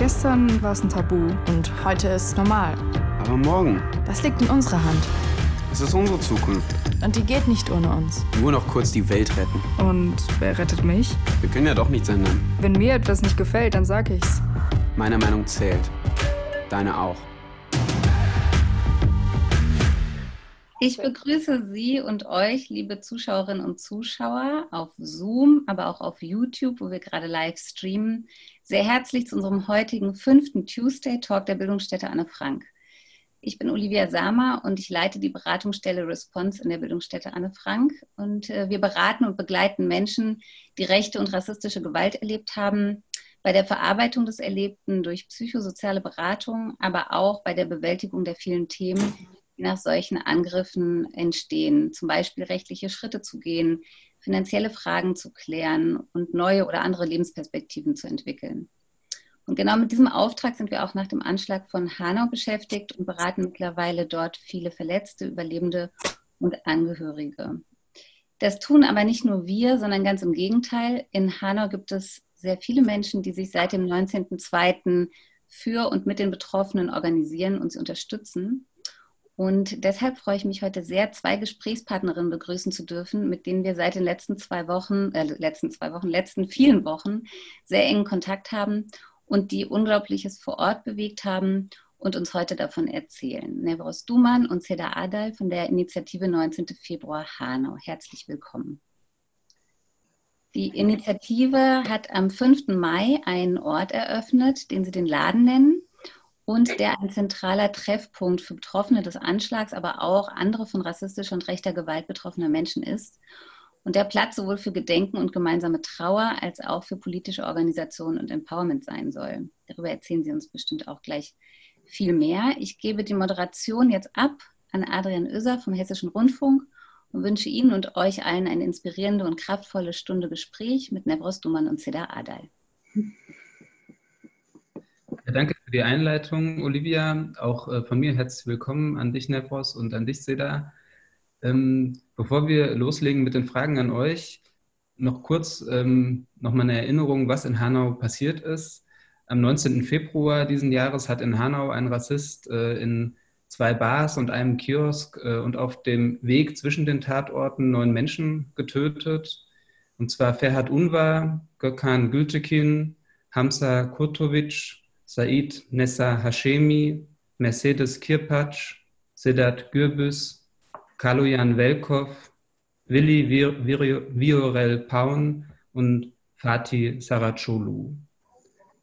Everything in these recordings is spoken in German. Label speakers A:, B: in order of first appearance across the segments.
A: Gestern war es ein Tabu.
B: Und heute ist es normal.
C: Aber morgen?
B: Das liegt in unserer Hand.
C: Es ist unsere Zukunft.
B: Und die geht nicht ohne uns.
C: Nur noch kurz die Welt retten.
A: Und wer rettet mich?
C: Wir können ja doch nichts ändern.
A: Wenn mir etwas nicht gefällt, dann sag ich's.
C: Meine Meinung zählt. Deine auch.
D: Ich begrüße Sie und euch, liebe Zuschauerinnen und Zuschauer, auf Zoom, aber auch auf YouTube, wo wir gerade live streamen, sehr herzlich zu unserem heutigen fünften Tuesday Talk der Bildungsstätte Anne Frank. Ich bin Olivia Sama und ich leite die Beratungsstelle Response in der Bildungsstätte Anne Frank. Und äh, wir beraten und begleiten Menschen, die rechte und rassistische Gewalt erlebt haben, bei der Verarbeitung des Erlebten durch psychosoziale Beratung, aber auch bei der Bewältigung der vielen Themen, die nach solchen Angriffen entstehen. Zum Beispiel rechtliche Schritte zu gehen, finanzielle Fragen zu klären und neue oder andere Lebensperspektiven zu entwickeln. Und genau mit diesem Auftrag sind wir auch nach dem Anschlag von Hanau beschäftigt und beraten mittlerweile dort viele Verletzte, Überlebende und Angehörige. Das tun aber nicht nur wir, sondern ganz im Gegenteil. In Hanau gibt es sehr viele Menschen, die sich seit dem 19.02. für und mit den Betroffenen organisieren und sie unterstützen. Und deshalb freue ich mich heute sehr, zwei Gesprächspartnerinnen begrüßen zu dürfen, mit denen wir seit den letzten zwei Wochen, äh, letzten zwei Wochen, letzten vielen Wochen sehr engen Kontakt haben und die Unglaubliches vor Ort bewegt haben und uns heute davon erzählen. Nevros Duman und Seda Adal von der Initiative 19. Februar Hanau. Herzlich willkommen. Die Initiative hat am 5. Mai einen Ort eröffnet, den sie den Laden nennen und der ein zentraler Treffpunkt für Betroffene des Anschlags, aber auch andere von rassistischer und rechter Gewalt betroffener Menschen ist. Und der Platz sowohl für Gedenken und gemeinsame Trauer als auch für politische Organisation und Empowerment sein soll. Darüber erzählen Sie uns bestimmt auch gleich viel mehr. Ich gebe die Moderation jetzt ab an Adrian Oeser vom Hessischen Rundfunk und wünsche Ihnen und euch allen eine inspirierende und kraftvolle Stunde Gespräch mit Nevros Duman und Seda Adal.
E: Danke für die Einleitung, Olivia. Auch äh, von mir herzlich willkommen an dich, Nevros, und an dich, Seda. Ähm, bevor wir loslegen mit den Fragen an euch, noch kurz ähm, nochmal eine Erinnerung, was in Hanau passiert ist. Am 19. Februar diesen Jahres hat in Hanau ein Rassist äh, in zwei Bars und einem Kiosk äh, und auf dem Weg zwischen den Tatorten neun Menschen getötet. Und zwar Ferhat Unvar, Gökhan Gültekin, Hamza Kurtovic, Said Nessa Hashemi, Mercedes Kirpatsch, Sedat Gürbüz, Kaloyan Velkov, Willi Viorel Paun und Fatih Saracolu.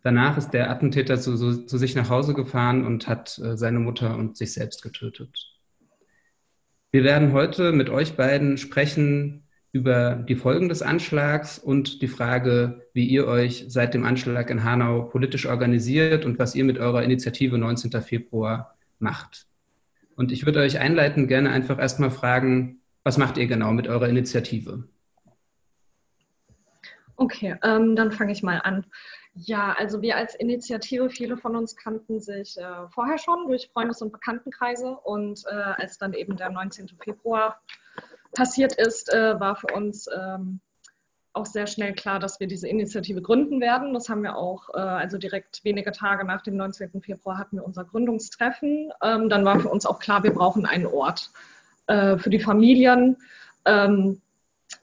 E: Danach ist der Attentäter zu, zu, sich nach Hause gefahren und hat äh, seine Mutter und sich selbst getötet. Wir werden heute mit euch beiden sprechen über die Folgen des Anschlags und die Frage, wie ihr euch seit dem Anschlag in Hanau politisch organisiert und was ihr mit eurer Initiative 19. Februar macht. Und ich würde euch einleiten gerne einfach erstmal fragen, was macht ihr genau mit eurer Initiative?
F: Okay, ähm, dann fange ich mal an. Ja, also wir als Initiative, viele von uns kannten sich äh, vorher schon durch Freundes- und Bekanntenkreise und äh, als dann eben der 19. Februar passiert ist, äh, war für uns ähm, auch sehr schnell klar, dass wir diese Initiative gründen werden. Das haben wir auch, äh, also direkt wenige Tage nach dem 19. Februar hatten wir unser Gründungstreffen. Ähm, dann war für uns auch klar, wir brauchen einen Ort äh, für die Familien, ähm,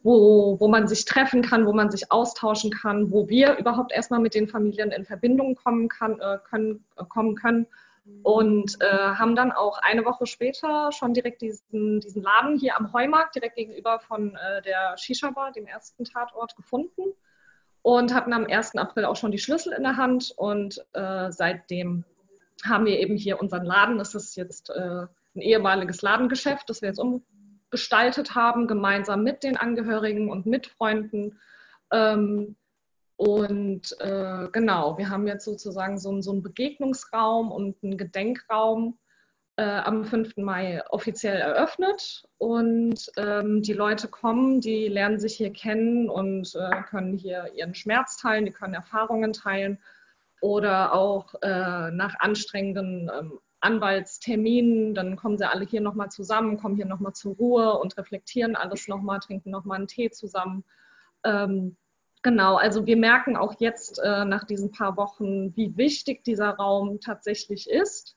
F: wo, wo man sich treffen kann, wo man sich austauschen kann, wo wir überhaupt erstmal mit den Familien in Verbindung kommen, kann, äh, können, äh, kommen können und äh, haben dann auch eine Woche später schon direkt diesen, diesen Laden hier am Heumarkt, direkt gegenüber von äh, der Shisha-Bar, dem ersten Tatort, gefunden und hatten am 1. April auch schon die Schlüssel in der Hand und äh, seitdem haben wir eben hier unseren Laden. Das ist jetzt äh, ein ehemaliges Ladengeschäft, das wir jetzt umgestaltet haben, gemeinsam mit den Angehörigen und mit Freunden. Ähm, und äh, genau, wir haben jetzt sozusagen so, so einen Begegnungsraum und einen Gedenkraum äh, am 5. Mai offiziell eröffnet. Und ähm, die Leute kommen, die lernen sich hier kennen und äh, können hier ihren Schmerz teilen, die können Erfahrungen teilen oder auch äh, nach anstrengenden ähm, Anwaltsterminen, dann kommen sie alle hier nochmal zusammen, kommen hier nochmal zur Ruhe und reflektieren alles nochmal, trinken nochmal einen Tee zusammen. Ähm, Genau, also wir merken auch jetzt äh, nach diesen paar Wochen, wie wichtig dieser Raum tatsächlich ist.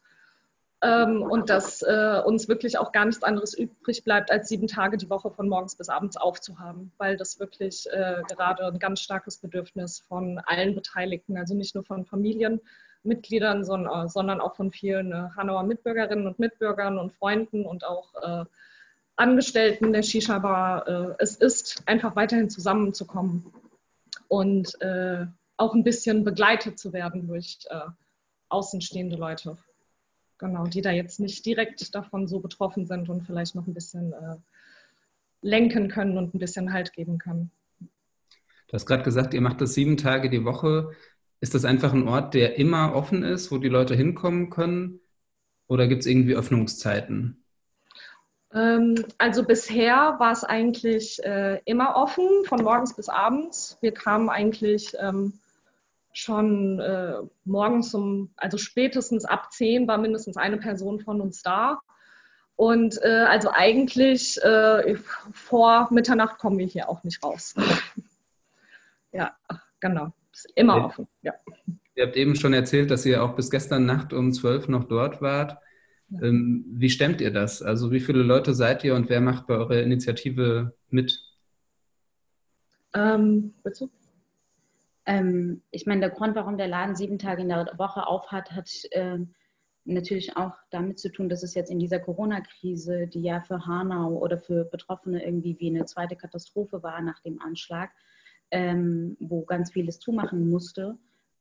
F: Ähm, und dass äh, uns wirklich auch gar nichts anderes übrig bleibt, als sieben Tage die Woche von morgens bis abends aufzuhaben, weil das wirklich äh, gerade ein ganz starkes Bedürfnis von allen Beteiligten, also nicht nur von Familienmitgliedern, sondern, äh, sondern auch von vielen äh, Hanauer Mitbürgerinnen und Mitbürgern und Freunden und auch äh, Angestellten der Shisha-Bar. Es ist einfach weiterhin zusammenzukommen und äh, auch ein bisschen begleitet zu werden durch äh, außenstehende Leute. Genau, die da jetzt nicht direkt davon so betroffen sind und vielleicht noch ein bisschen äh, lenken können und ein bisschen Halt geben können.
E: Du hast gerade gesagt, ihr macht das sieben Tage die Woche. Ist das einfach ein Ort, der immer offen ist, wo die Leute hinkommen können? Oder gibt es irgendwie Öffnungszeiten?
F: Ähm, also bisher war es eigentlich äh, immer offen, von morgens bis abends. Wir kamen eigentlich ähm, schon äh, morgens um, also spätestens ab 10 war mindestens eine Person von uns da. Und äh, also eigentlich äh, vor Mitternacht kommen wir hier auch nicht raus. ja, genau. Ist immer offen. Ja.
E: Ihr habt eben schon erzählt, dass ihr auch bis gestern Nacht um 12 noch dort wart. Ähm, wie stemmt ihr das? Also wie viele Leute seid ihr und wer macht bei eurer Initiative mit?
G: Ähm, ähm, ich meine, der Grund, warum der Laden sieben Tage in der Woche aufhat, hat äh, natürlich auch damit zu tun, dass es jetzt in dieser Corona-Krise, die ja für Hanau oder für Betroffene irgendwie wie eine zweite Katastrophe war nach dem Anschlag, ähm, wo ganz vieles zumachen musste,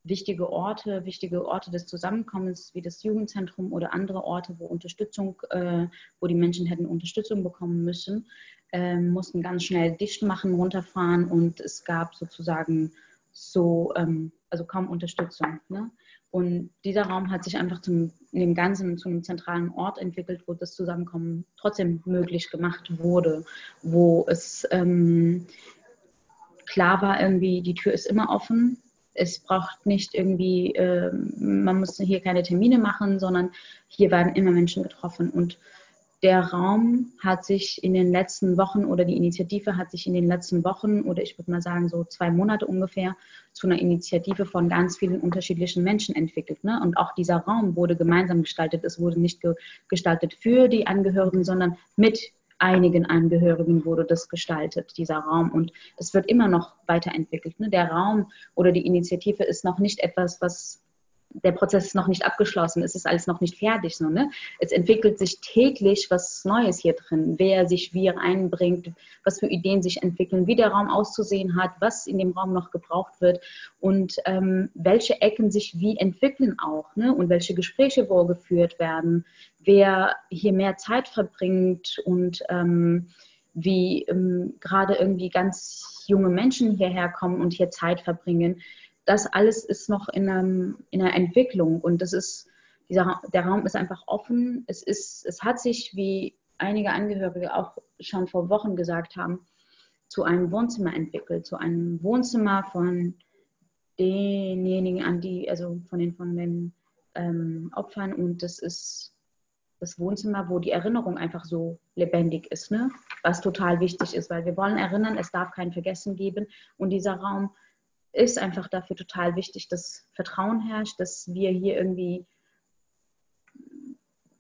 G: wichtige Orte, wichtige Orte des Zusammenkommens wie das Jugendzentrum oder andere Orte, wo Unterstützung, äh, wo die Menschen hätten Unterstützung bekommen müssen, äh, mussten ganz schnell dicht machen, runterfahren und es gab sozusagen so, ähm, also kaum Unterstützung. Ne? Und dieser Raum hat sich einfach zum, dem Ganzen zu einem zentralen Ort entwickelt, wo das Zusammenkommen trotzdem möglich gemacht wurde, wo es ähm, klar war, irgendwie, die Tür ist immer offen, es braucht nicht irgendwie, äh, man muss hier keine Termine machen, sondern hier werden immer Menschen getroffen. Und der Raum hat sich in den letzten Wochen oder die Initiative hat sich in den letzten Wochen oder ich würde mal sagen so zwei Monate ungefähr zu einer Initiative von ganz vielen unterschiedlichen Menschen entwickelt. Ne? Und auch dieser Raum wurde gemeinsam gestaltet. Es wurde nicht ge gestaltet für die Angehörigen, sondern mit einigen Angehörigen wurde das gestaltet, dieser Raum. Und es wird immer noch weiterentwickelt. Ne? Der Raum oder die Initiative ist noch nicht etwas, was der Prozess ist noch nicht abgeschlossen, es ist alles noch nicht fertig. So, ne? Es entwickelt sich täglich was Neues hier drin, wer sich wie einbringt, was für Ideen sich entwickeln, wie der Raum auszusehen hat, was in dem Raum noch gebraucht wird und ähm, welche Ecken sich wie entwickeln auch ne? und welche Gespräche wo geführt werden, wer hier mehr Zeit verbringt und ähm, wie ähm, gerade irgendwie ganz junge Menschen hierher kommen und hier Zeit verbringen das alles ist noch in, einem, in einer Entwicklung und das ist, dieser, der Raum ist einfach offen. Es, ist, es hat sich, wie einige Angehörige auch schon vor Wochen gesagt haben, zu einem Wohnzimmer entwickelt, zu einem Wohnzimmer von denjenigen, an die, also von den, von den ähm, Opfern und das ist das Wohnzimmer, wo die Erinnerung einfach so lebendig ist, ne? was total wichtig ist, weil wir wollen erinnern, es darf kein Vergessen geben und dieser Raum ist einfach dafür total wichtig, dass Vertrauen herrscht, dass wir hier irgendwie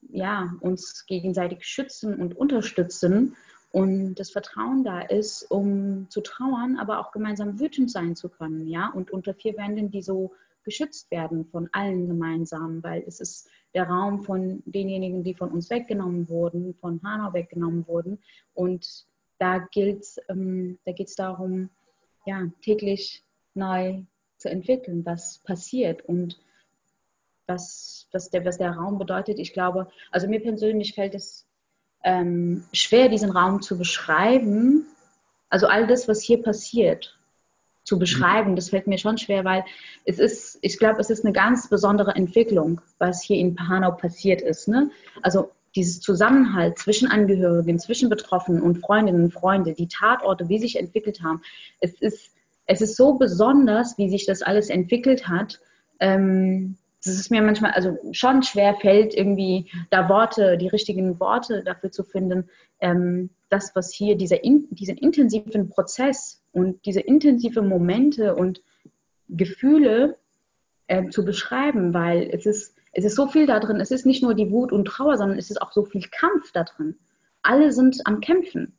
G: ja, uns gegenseitig schützen und unterstützen und das Vertrauen da ist, um zu trauern, aber auch gemeinsam wütend sein zu können, ja, und unter vier Wänden, die so geschützt werden von allen gemeinsam, weil es ist der Raum von denjenigen, die von uns weggenommen wurden, von Hanau weggenommen wurden und da gilt ähm, da geht es darum, ja, täglich neu zu entwickeln, was passiert und was, was, der, was der Raum bedeutet. Ich glaube, also mir persönlich fällt es ähm, schwer, diesen Raum zu beschreiben. Also all das, was hier passiert, zu beschreiben, das fällt mir schon schwer, weil es ist, ich glaube, es ist eine ganz besondere Entwicklung, was hier in Hanau passiert ist. Ne? Also dieses Zusammenhalt zwischen Angehörigen, zwischen Betroffenen und Freundinnen und Freunden, die Tatorte, wie sich entwickelt haben. Es ist es ist so besonders, wie sich das alles entwickelt hat, ähm, dass es mir manchmal also schon schwer fällt, irgendwie da Worte, die richtigen Worte dafür zu finden, ähm, das, was hier, dieser, in, diesen intensiven Prozess und diese intensiven Momente und Gefühle äh, zu beschreiben, weil es ist, es ist so viel da drin. Es ist nicht nur die Wut und Trauer, sondern es ist auch so viel Kampf da drin. Alle sind am Kämpfen.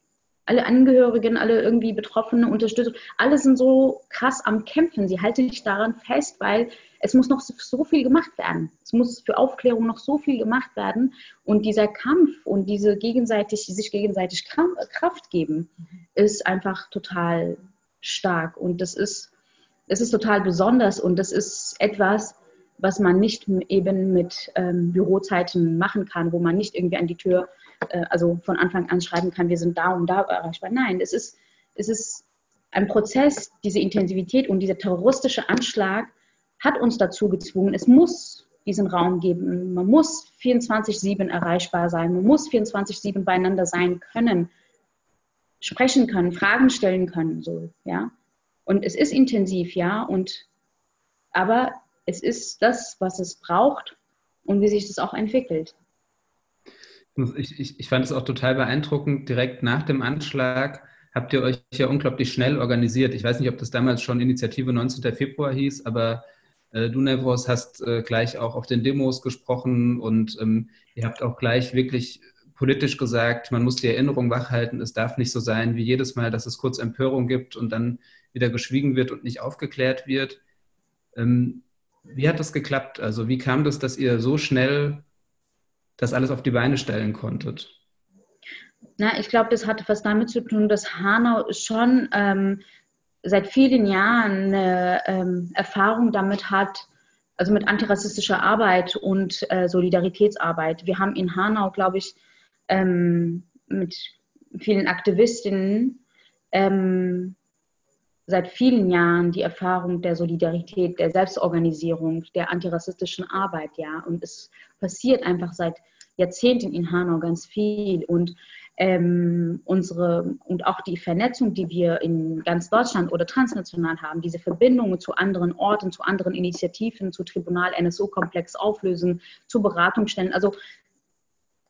G: Alle Angehörigen, alle irgendwie Betroffene, Unterstützer, alle sind so krass am Kämpfen. Sie halten sich daran fest, weil es muss noch so viel gemacht werden. Es muss für Aufklärung noch so viel gemacht werden. Und dieser Kampf und diese gegenseitig, sich gegenseitig Kraft geben, ist einfach total stark. Und das ist, das ist total besonders und das ist etwas, was man nicht eben mit ähm, Bürozeiten machen kann, wo man nicht irgendwie an die Tür, äh, also von Anfang an schreiben kann, wir sind da und da erreichbar. Nein, es ist, es ist ein Prozess, diese Intensivität und dieser terroristische Anschlag hat uns dazu gezwungen, es muss diesen Raum geben. Man muss 24-7 erreichbar sein, man muss 24-7 beieinander sein können, sprechen können, Fragen stellen können, so, ja. Und es ist intensiv, ja, und aber es ist das, was es braucht und wie sich das auch entwickelt.
E: Ich, ich, ich fand es auch total beeindruckend. Direkt nach dem Anschlag habt ihr euch ja unglaublich schnell organisiert. Ich weiß nicht, ob das damals schon Initiative 19. Februar hieß, aber äh, du, Nevros, hast äh, gleich auch auf den Demos gesprochen und ähm, ihr habt auch gleich wirklich politisch gesagt, man muss die Erinnerung wachhalten. Es darf nicht so sein wie jedes Mal, dass es kurz Empörung gibt und dann wieder geschwiegen wird und nicht aufgeklärt wird. Ähm, wie hat das geklappt? Also wie kam das, dass ihr so schnell das alles auf die Beine stellen konntet?
G: Na, ich glaube, das hatte was damit zu tun, dass Hanau schon ähm, seit vielen Jahren eine ähm, Erfahrung damit hat, also mit antirassistischer Arbeit und äh, Solidaritätsarbeit. Wir haben in Hanau, glaube ich, ähm, mit vielen Aktivistinnen ähm, seit vielen Jahren die Erfahrung der Solidarität, der Selbstorganisierung, der antirassistischen Arbeit, ja. Und es passiert einfach seit Jahrzehnten in Hanau ganz viel. Und ähm, unsere und auch die Vernetzung, die wir in ganz Deutschland oder transnational haben, diese Verbindungen zu anderen Orten, zu anderen Initiativen, zu Tribunal NSO-Komplex auflösen, zu Beratungsstellen. Also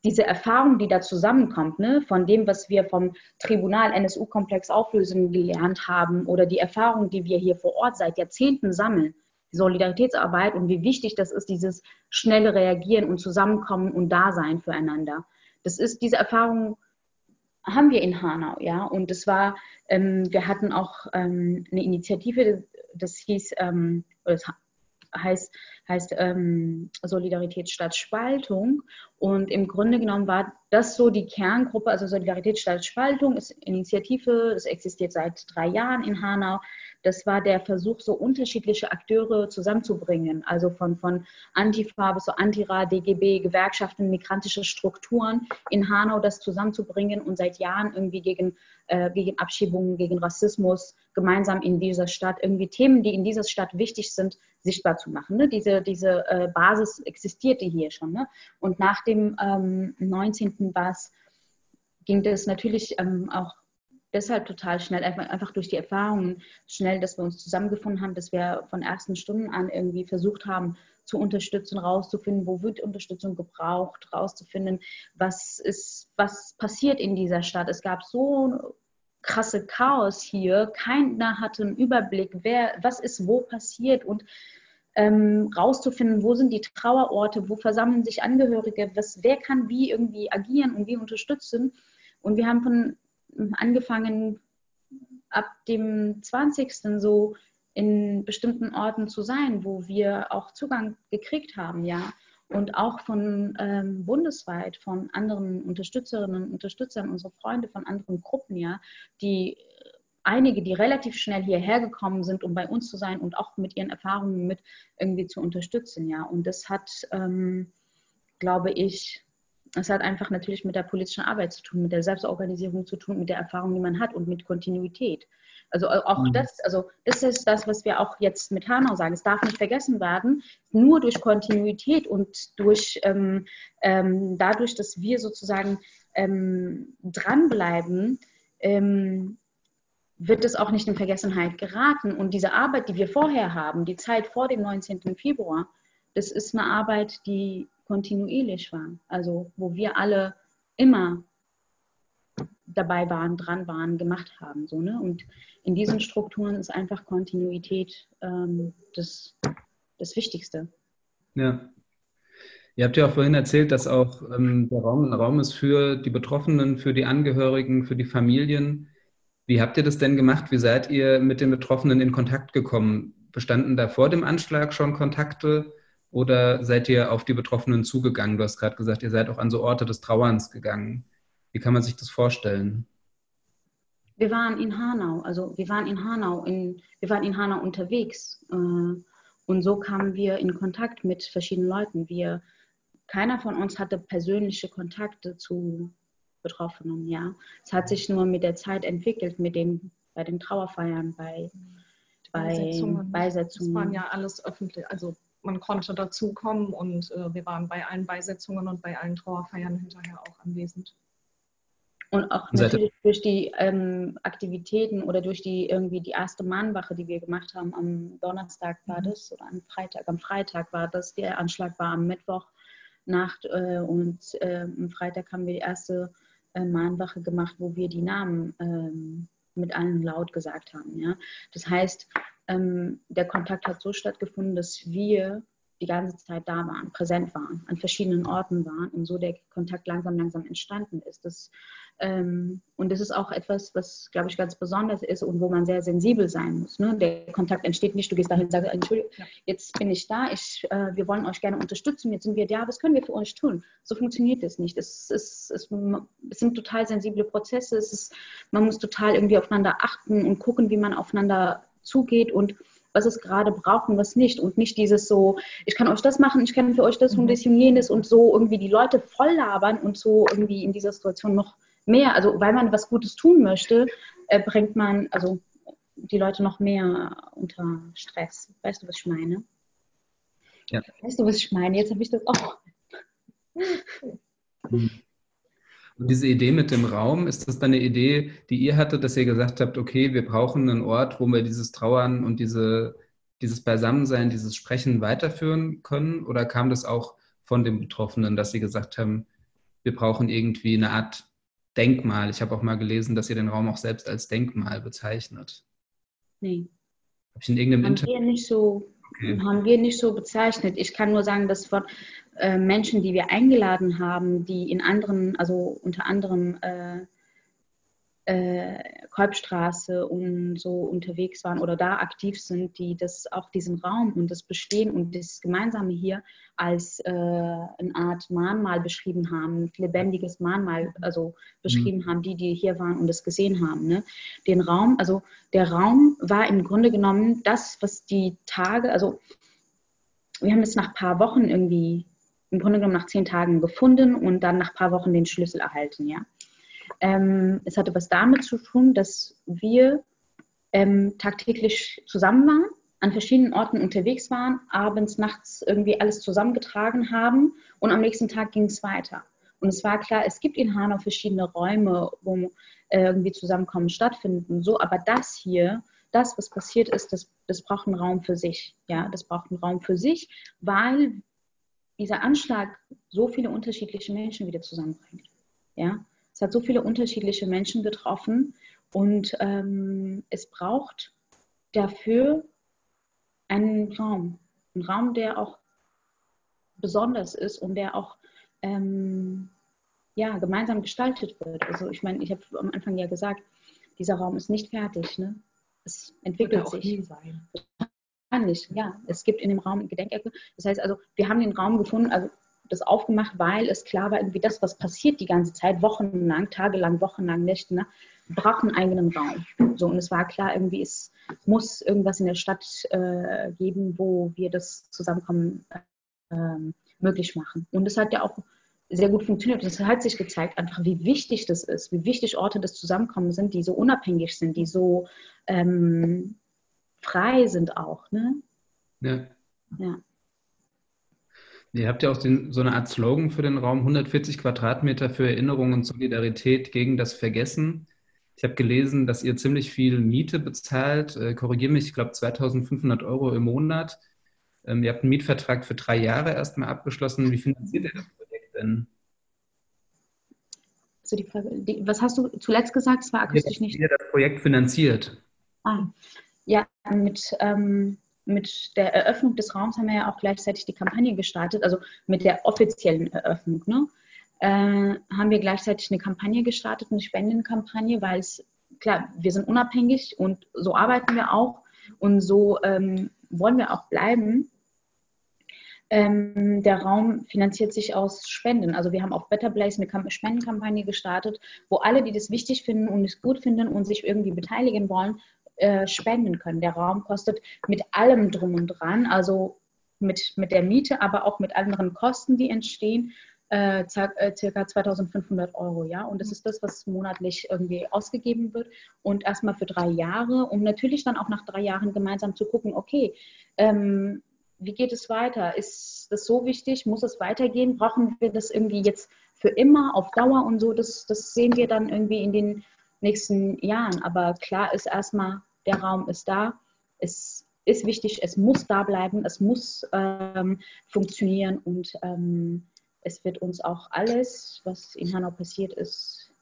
G: diese Erfahrung, die da zusammenkommt, ne, von dem, was wir vom Tribunal NSU-Komplex auflösen gelernt haben oder die Erfahrung, die wir hier vor Ort seit Jahrzehnten sammeln, die Solidaritätsarbeit und wie wichtig das ist, dieses schnelle Reagieren und Zusammenkommen und Dasein füreinander. Das ist diese Erfahrung haben wir in Hanau, ja. Und es war, ähm, wir hatten auch ähm, eine Initiative, das hieß, ähm, das heißt, heißt ähm, Solidarität statt Spaltung. Und im Grunde genommen war das so die Kerngruppe, also Solidarität statt Spaltung ist Initiative, das existiert seit drei Jahren in Hanau. Das war der Versuch, so unterschiedliche Akteure zusammenzubringen, also von, von Antifa bis so Antira, DGB, Gewerkschaften, migrantische Strukturen in Hanau das zusammenzubringen und seit Jahren irgendwie gegen, äh, gegen Abschiebungen, gegen Rassismus gemeinsam in dieser Stadt irgendwie Themen, die in dieser Stadt wichtig sind, sichtbar zu machen. Ne? Diese, diese äh, Basis existierte hier schon. Ne? Und nach dem ähm, 19. Bass ging das natürlich ähm, auch deshalb total schnell, einfach, einfach durch die Erfahrungen schnell, dass wir uns zusammengefunden haben, dass wir von ersten Stunden an irgendwie versucht haben, zu unterstützen, rauszufinden, wo wird Unterstützung gebraucht, rauszufinden, was ist, was passiert in dieser Stadt. Es gab so krasse Chaos hier, keiner hatte einen Überblick, wer, was ist wo passiert und ähm, rauszufinden, wo sind die Trauerorte, wo versammeln sich Angehörige, was, wer kann wie irgendwie agieren und wie unterstützen. Und wir haben von angefangen, ab dem 20. so in bestimmten Orten zu sein, wo wir auch Zugang gekriegt haben, ja. Und auch von ähm, bundesweit, von anderen Unterstützerinnen und Unterstützern, unsere Freunde von anderen Gruppen, ja, die einige, die relativ schnell hierher gekommen sind, um bei uns zu sein und auch mit ihren Erfahrungen mit irgendwie zu unterstützen. Ja, und das hat, ähm, glaube ich, es hat einfach natürlich mit der politischen Arbeit zu tun, mit der Selbstorganisierung zu tun, mit der Erfahrung, die man hat und mit Kontinuität. Also auch mhm. das, also das ist das, was wir auch jetzt mit Hanau sagen. Es darf nicht vergessen werden, nur durch Kontinuität und durch ähm, ähm, dadurch, dass wir sozusagen ähm, dranbleiben, ähm, wird es auch nicht in Vergessenheit geraten. Und diese Arbeit, die wir vorher haben, die Zeit vor dem 19. Februar, das ist eine Arbeit, die kontinuierlich war. Also wo wir alle immer dabei waren, dran waren, gemacht haben. So, ne? Und in diesen Strukturen ist einfach Kontinuität ähm, das, das Wichtigste.
E: Ja. Ihr habt ja auch vorhin erzählt, dass auch ähm, der Raum ein Raum ist für die Betroffenen, für die Angehörigen, für die Familien. Wie habt ihr das denn gemacht? Wie seid ihr mit den Betroffenen in Kontakt gekommen? Bestanden da vor dem Anschlag schon Kontakte oder seid ihr auf die Betroffenen zugegangen? Du hast gerade gesagt, ihr seid auch an so Orte des Trauerns gegangen. Wie kann man sich das vorstellen?
G: Wir waren in Hanau, also wir waren in Hanau, in, wir waren in Hanau unterwegs. Äh, und so kamen wir in Kontakt mit verschiedenen Leuten. Wir, keiner von uns hatte persönliche Kontakte zu Betroffenen, ja. Es hat sich nur mit der Zeit entwickelt, mit den, bei den Trauerfeiern, bei, bei Beisetzungen. Beisetzungen.
F: Das waren ja alles öffentlich, also man konnte dazukommen und äh, wir waren bei allen Beisetzungen und bei allen Trauerfeiern hinterher auch anwesend.
G: Und auch natürlich durch die ähm, Aktivitäten oder durch die irgendwie die erste Mahnwache, die wir gemacht haben, am Donnerstag war mhm. das oder am Freitag, am Freitag war das, der Anschlag war am Mittwochnacht äh, und äh, am Freitag haben wir die erste äh, Mahnwache gemacht, wo wir die Namen ähm, mit allen laut gesagt haben. Ja? Das heißt, ähm, der Kontakt hat so stattgefunden, dass wir die ganze Zeit da waren, präsent waren, an verschiedenen Orten waren und so der Kontakt langsam, langsam entstanden ist. Das, ähm, und das ist auch etwas, was, glaube ich, ganz besonders ist und wo man sehr sensibel sein muss. Ne? Der Kontakt entsteht nicht, du gehst dahin und sagst, Entschuldigung, jetzt bin ich da, ich, äh, wir wollen euch gerne unterstützen, jetzt sind wir da, was können wir für euch tun? So funktioniert das nicht. Es, es, es, es sind total sensible Prozesse, es ist, man muss total irgendwie aufeinander achten und gucken, wie man aufeinander zugeht und was es gerade braucht und was nicht. Und nicht dieses so, ich kann euch das machen, ich kann für euch das und das und jenes und so irgendwie die Leute voll labern und so irgendwie in dieser Situation noch mehr, also weil man was Gutes tun möchte, äh, bringt man also die Leute noch mehr unter Stress. Weißt du, was ich meine? Ja. Weißt du, was ich meine? Jetzt habe ich das auch.
E: Hm. Und diese Idee mit dem Raum, ist das dann eine Idee, die ihr hattet, dass ihr gesagt habt, okay, wir brauchen einen Ort, wo wir dieses Trauern und diese, dieses Beisammensein, dieses Sprechen weiterführen können? Oder kam das auch von den Betroffenen, dass sie gesagt haben, wir brauchen irgendwie eine Art Denkmal? Ich habe auch mal gelesen, dass ihr den Raum auch selbst als Denkmal bezeichnet.
G: Nee.
E: Habe ich in irgendeinem
G: Haben Interview? Wir nicht so Okay. Haben wir nicht so bezeichnet. Ich kann nur sagen, dass von äh, Menschen, die wir eingeladen haben, die in anderen, also unter anderem äh, äh, Kolbstraße und so unterwegs waren oder da aktiv sind, die das auch diesen Raum und das Bestehen und das Gemeinsame hier als äh, eine Art Mahnmal beschrieben haben, lebendiges Mahnmal also beschrieben mhm. haben, die, die hier waren und das gesehen haben. Ne? Den Raum, also der Raum war im Grunde genommen das, was die Tage, also wir haben es nach ein paar Wochen irgendwie, im Grunde genommen nach zehn Tagen gefunden und dann nach ein paar Wochen den Schlüssel erhalten, ja. Ähm, es hatte was damit zu tun, dass wir ähm, tagtäglich zusammen waren, an verschiedenen Orten unterwegs waren, abends, nachts irgendwie alles zusammengetragen haben und am nächsten Tag ging es weiter. Und es war klar, es gibt in Hanau verschiedene Räume, wo äh, irgendwie Zusammenkommen stattfinden. So, aber das hier, das, was passiert ist, das, das braucht einen Raum für sich. Ja, das braucht einen Raum für sich, weil dieser Anschlag so viele unterschiedliche Menschen wieder zusammenbringt. Ja, es hat so viele unterschiedliche Menschen getroffen und ähm, es braucht dafür einen Raum. Einen Raum, der auch besonders ist und der auch ähm, ja, gemeinsam gestaltet wird. Also ich meine, ich habe am Anfang ja gesagt, dieser Raum ist nicht fertig. Ne? Es entwickelt sich. Nie sein. Nicht, ja. Es gibt in dem Raum Gedenkecke. Das heißt also, wir haben den Raum gefunden, also das aufgemacht, weil es klar war, irgendwie das, was passiert die ganze Zeit, wochenlang, tagelang, wochenlang, Nächte, ne, braucht einen eigenen Raum. So, und es war klar, irgendwie, es muss irgendwas in der Stadt äh, geben, wo wir das Zusammenkommen äh, möglich machen. Und es hat ja auch sehr gut funktioniert. Es hat sich gezeigt, einfach wie wichtig das ist, wie wichtig Orte des Zusammenkommens sind, die so unabhängig sind, die so ähm, frei sind auch. Ne?
E: Ja. ja. Ihr habt ja auch den, so eine Art Slogan für den Raum, 140 Quadratmeter für Erinnerung und Solidarität gegen das Vergessen. Ich habe gelesen, dass ihr ziemlich viel Miete bezahlt. Äh, Korrigiere mich, ich glaube 2500 Euro im Monat. Ähm, ihr habt einen Mietvertrag für drei Jahre erstmal abgeschlossen. Wie finanziert ihr das Projekt denn?
G: Also die Frage, die, was hast du zuletzt gesagt? Es war akustisch
E: nicht. Wie ihr das Projekt finanziert?
G: Ah, ja, mit, ähm, mit der Eröffnung des Raums haben wir ja auch gleichzeitig die Kampagne gestartet, also mit der offiziellen Eröffnung. Ne? Äh, haben wir gleichzeitig eine Kampagne gestartet, eine Spendenkampagne, weil es, klar, wir sind unabhängig und so arbeiten wir auch und so ähm, wollen wir auch bleiben. Ähm, der Raum finanziert sich aus Spenden. Also wir haben auf Better Place eine Spendenkampagne gestartet, wo alle, die das wichtig finden und es gut finden und sich irgendwie beteiligen wollen, äh, spenden können. Der Raum kostet mit allem drum und dran, also mit, mit der Miete, aber auch mit anderen Kosten, die entstehen, äh, äh circa 2500 Euro, ja. Und das ist das, was monatlich irgendwie ausgegeben wird und erstmal für drei Jahre, um natürlich dann auch nach drei Jahren gemeinsam zu gucken, okay, ähm, wie geht es weiter? Ist das so wichtig? Muss es weitergehen? Brauchen wir das irgendwie jetzt für immer auf Dauer und so? Das, das sehen wir dann irgendwie in den nächsten Jahren. Aber klar ist erstmal, der Raum ist da. Es ist wichtig, es muss da bleiben, es muss ähm, funktionieren und ähm, es wird uns auch alles, was in Hanau passiert ist,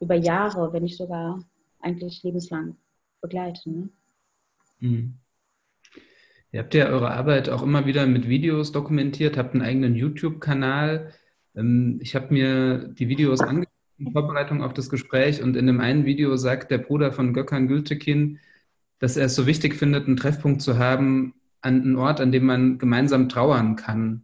G: über Jahre, wenn nicht sogar eigentlich lebenslang begleiten. Ne?
E: Mhm. Ihr habt ja eure Arbeit auch immer wieder mit Videos dokumentiert, habt einen eigenen YouTube-Kanal. Ähm, ich habe mir die Videos angeschaut in Vorbereitung auf das Gespräch und in dem einen Video sagt der Bruder von Gökhan Gültekin, dass er es so wichtig findet, einen Treffpunkt zu haben, an einen Ort, an dem man gemeinsam trauern kann.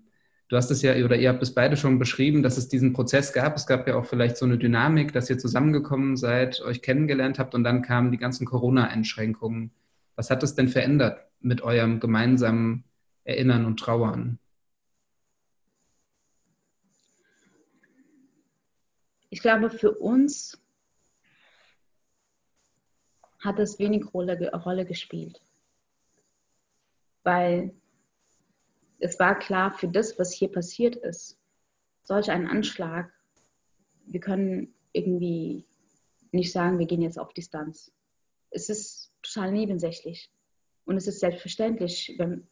E: Du hast es ja, oder ihr habt es beide schon beschrieben, dass es diesen Prozess gab. Es gab ja auch vielleicht so eine Dynamik, dass ihr zusammengekommen seid, euch kennengelernt habt und dann kamen die ganzen Corona-Einschränkungen. Was hat es denn verändert mit eurem gemeinsamen Erinnern und Trauern?
G: Ich glaube, für uns hat das wenig Rolle, Rolle gespielt. Weil es war klar, für das, was hier passiert ist, solch ein Anschlag, wir können irgendwie nicht sagen, wir gehen jetzt auf Distanz. Es ist total nebensächlich. Und es ist selbstverständlich, wenn,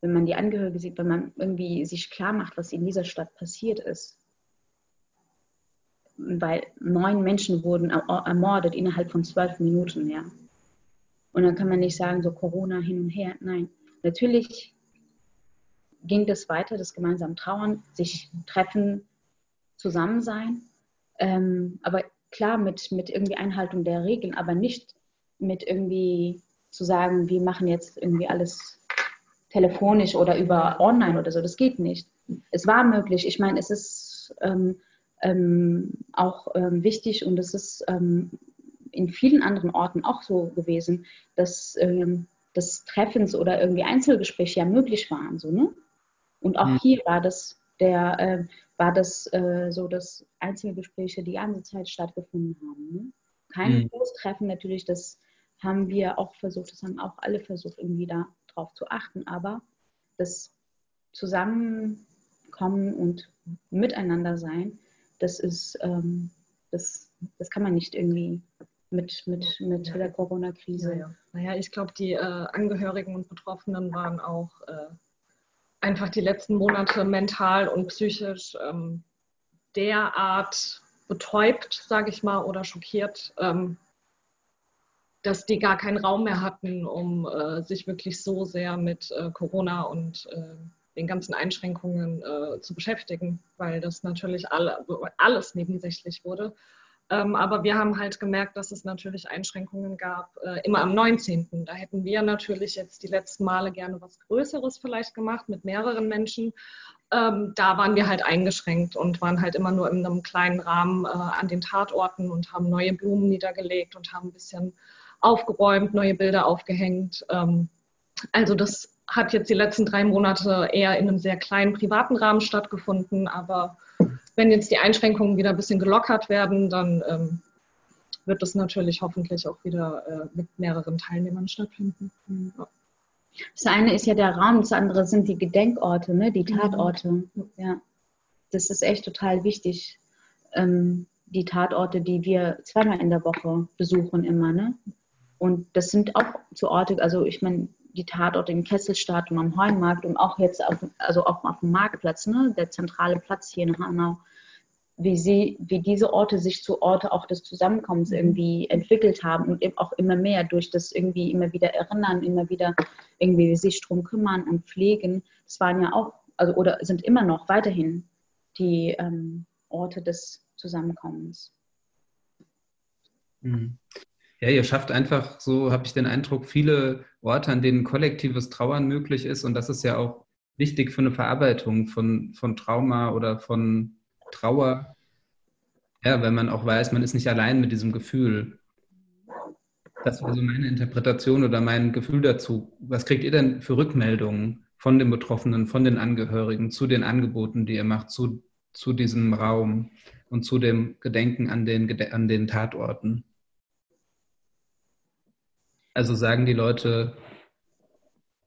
G: wenn man die Angehörige sieht, wenn man irgendwie sich klar macht, was in dieser Stadt passiert ist weil neun Menschen wurden ermordet innerhalb von zwölf Minuten, ja. Und dann kann man nicht sagen, so Corona hin und her. Nein, natürlich ging das weiter, das gemeinsame Trauern, sich treffen, zusammen sein. Ähm, aber klar mit, mit irgendwie Einhaltung der Regeln, aber nicht mit irgendwie zu sagen, wir machen jetzt irgendwie alles telefonisch oder über online oder so. Das geht nicht. Es war möglich. Ich meine, es ist ähm, ähm, auch ähm, wichtig und es ist ähm, in vielen anderen Orten auch so gewesen, dass ähm, das Treffens oder irgendwie Einzelgespräche ja möglich waren. So, ne? Und auch mhm. hier war das der äh, war das äh, so, dass Einzelgespräche die ganze Zeit stattgefunden haben. Ne? Kein mhm. Großtreffen natürlich, das haben wir auch versucht, das haben auch alle versucht, irgendwie darauf zu achten, aber das Zusammenkommen und Miteinander sein, das ist, ähm, das, das kann man nicht irgendwie mit, mit, mit ja. der Corona-Krise.
F: Ja, ja. Naja, ich glaube, die äh, Angehörigen und Betroffenen waren auch äh, einfach die letzten Monate mental und psychisch ähm, derart betäubt, sage ich mal, oder schockiert, ähm, dass die gar keinen Raum mehr hatten, um äh, sich wirklich so sehr mit äh, Corona und äh, den ganzen Einschränkungen äh, zu beschäftigen, weil das natürlich alle, alles nebensächlich wurde. Ähm, aber wir haben halt gemerkt, dass es natürlich Einschränkungen gab, äh, immer am 19. Da hätten wir natürlich jetzt die letzten Male gerne was Größeres vielleicht gemacht mit mehreren Menschen. Ähm, da waren wir halt eingeschränkt und waren halt immer nur in einem kleinen Rahmen äh, an den Tatorten und haben neue Blumen niedergelegt und haben ein bisschen aufgeräumt, neue Bilder aufgehängt. Ähm, also das hat jetzt die letzten drei Monate eher in einem sehr kleinen privaten Rahmen stattgefunden. Aber wenn jetzt die Einschränkungen wieder ein bisschen gelockert werden, dann ähm, wird das natürlich hoffentlich auch wieder äh, mit mehreren Teilnehmern stattfinden. Ja.
G: Das eine ist ja der Raum, das andere sind die Gedenkorte, ne? die mhm. Tatorte. Mhm. Ja. Das ist echt total wichtig. Ähm, die Tatorte, die wir zweimal in der Woche besuchen immer. Ne? Und das sind auch zu Orte, also ich meine, die Tatorte in Kesselstadt und am Heumarkt und auch jetzt auf, also auch auf dem Marktplatz, ne, der zentrale Platz hier in Hanau. wie sie, wie diese Orte sich zu Orte auch des Zusammenkommens irgendwie entwickelt haben und eben auch immer mehr durch das irgendwie immer wieder erinnern, immer wieder irgendwie sich drum kümmern und pflegen. Das waren ja auch, also oder sind immer noch weiterhin die ähm, Orte des Zusammenkommens.
E: Mhm. Ja, ihr schafft einfach, so habe ich den Eindruck, viele Orte, an denen kollektives Trauern möglich ist. Und das ist ja auch wichtig für eine Verarbeitung von, von Trauma oder von Trauer. Ja, wenn man auch weiß, man ist nicht allein mit diesem Gefühl. Das wäre so meine Interpretation oder mein Gefühl dazu. Was kriegt ihr denn für Rückmeldungen von den Betroffenen, von den Angehörigen zu den Angeboten, die ihr macht, zu, zu diesem Raum und zu dem Gedenken an den, an den Tatorten? Also sagen die Leute,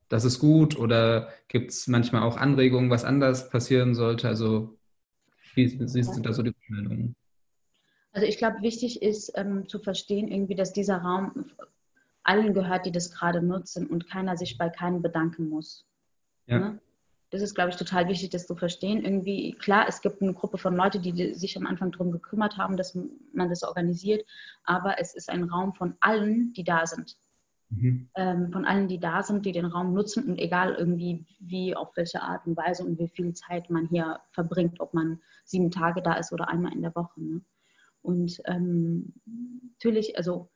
E: das ist gut oder gibt es manchmal auch Anregungen, was anders passieren sollte? Also wie siehst du da so die Rückmeldungen?
G: Also ich glaube, wichtig ist ähm, zu verstehen, irgendwie, dass dieser Raum allen gehört, die das gerade nutzen und keiner sich bei keinem bedanken muss. Ja. Ne? Das ist, glaube ich, total wichtig, das zu verstehen. Irgendwie, klar, es gibt eine Gruppe von Leuten, die sich am Anfang darum gekümmert haben, dass man das organisiert, aber es ist ein Raum von allen, die da sind. Mhm. Ähm, von allen, die da sind, die den Raum nutzen und egal irgendwie, wie, auf welche Art und Weise und wie viel Zeit man hier verbringt, ob man sieben Tage da ist oder einmal in der Woche. Ne? Und ähm, natürlich, also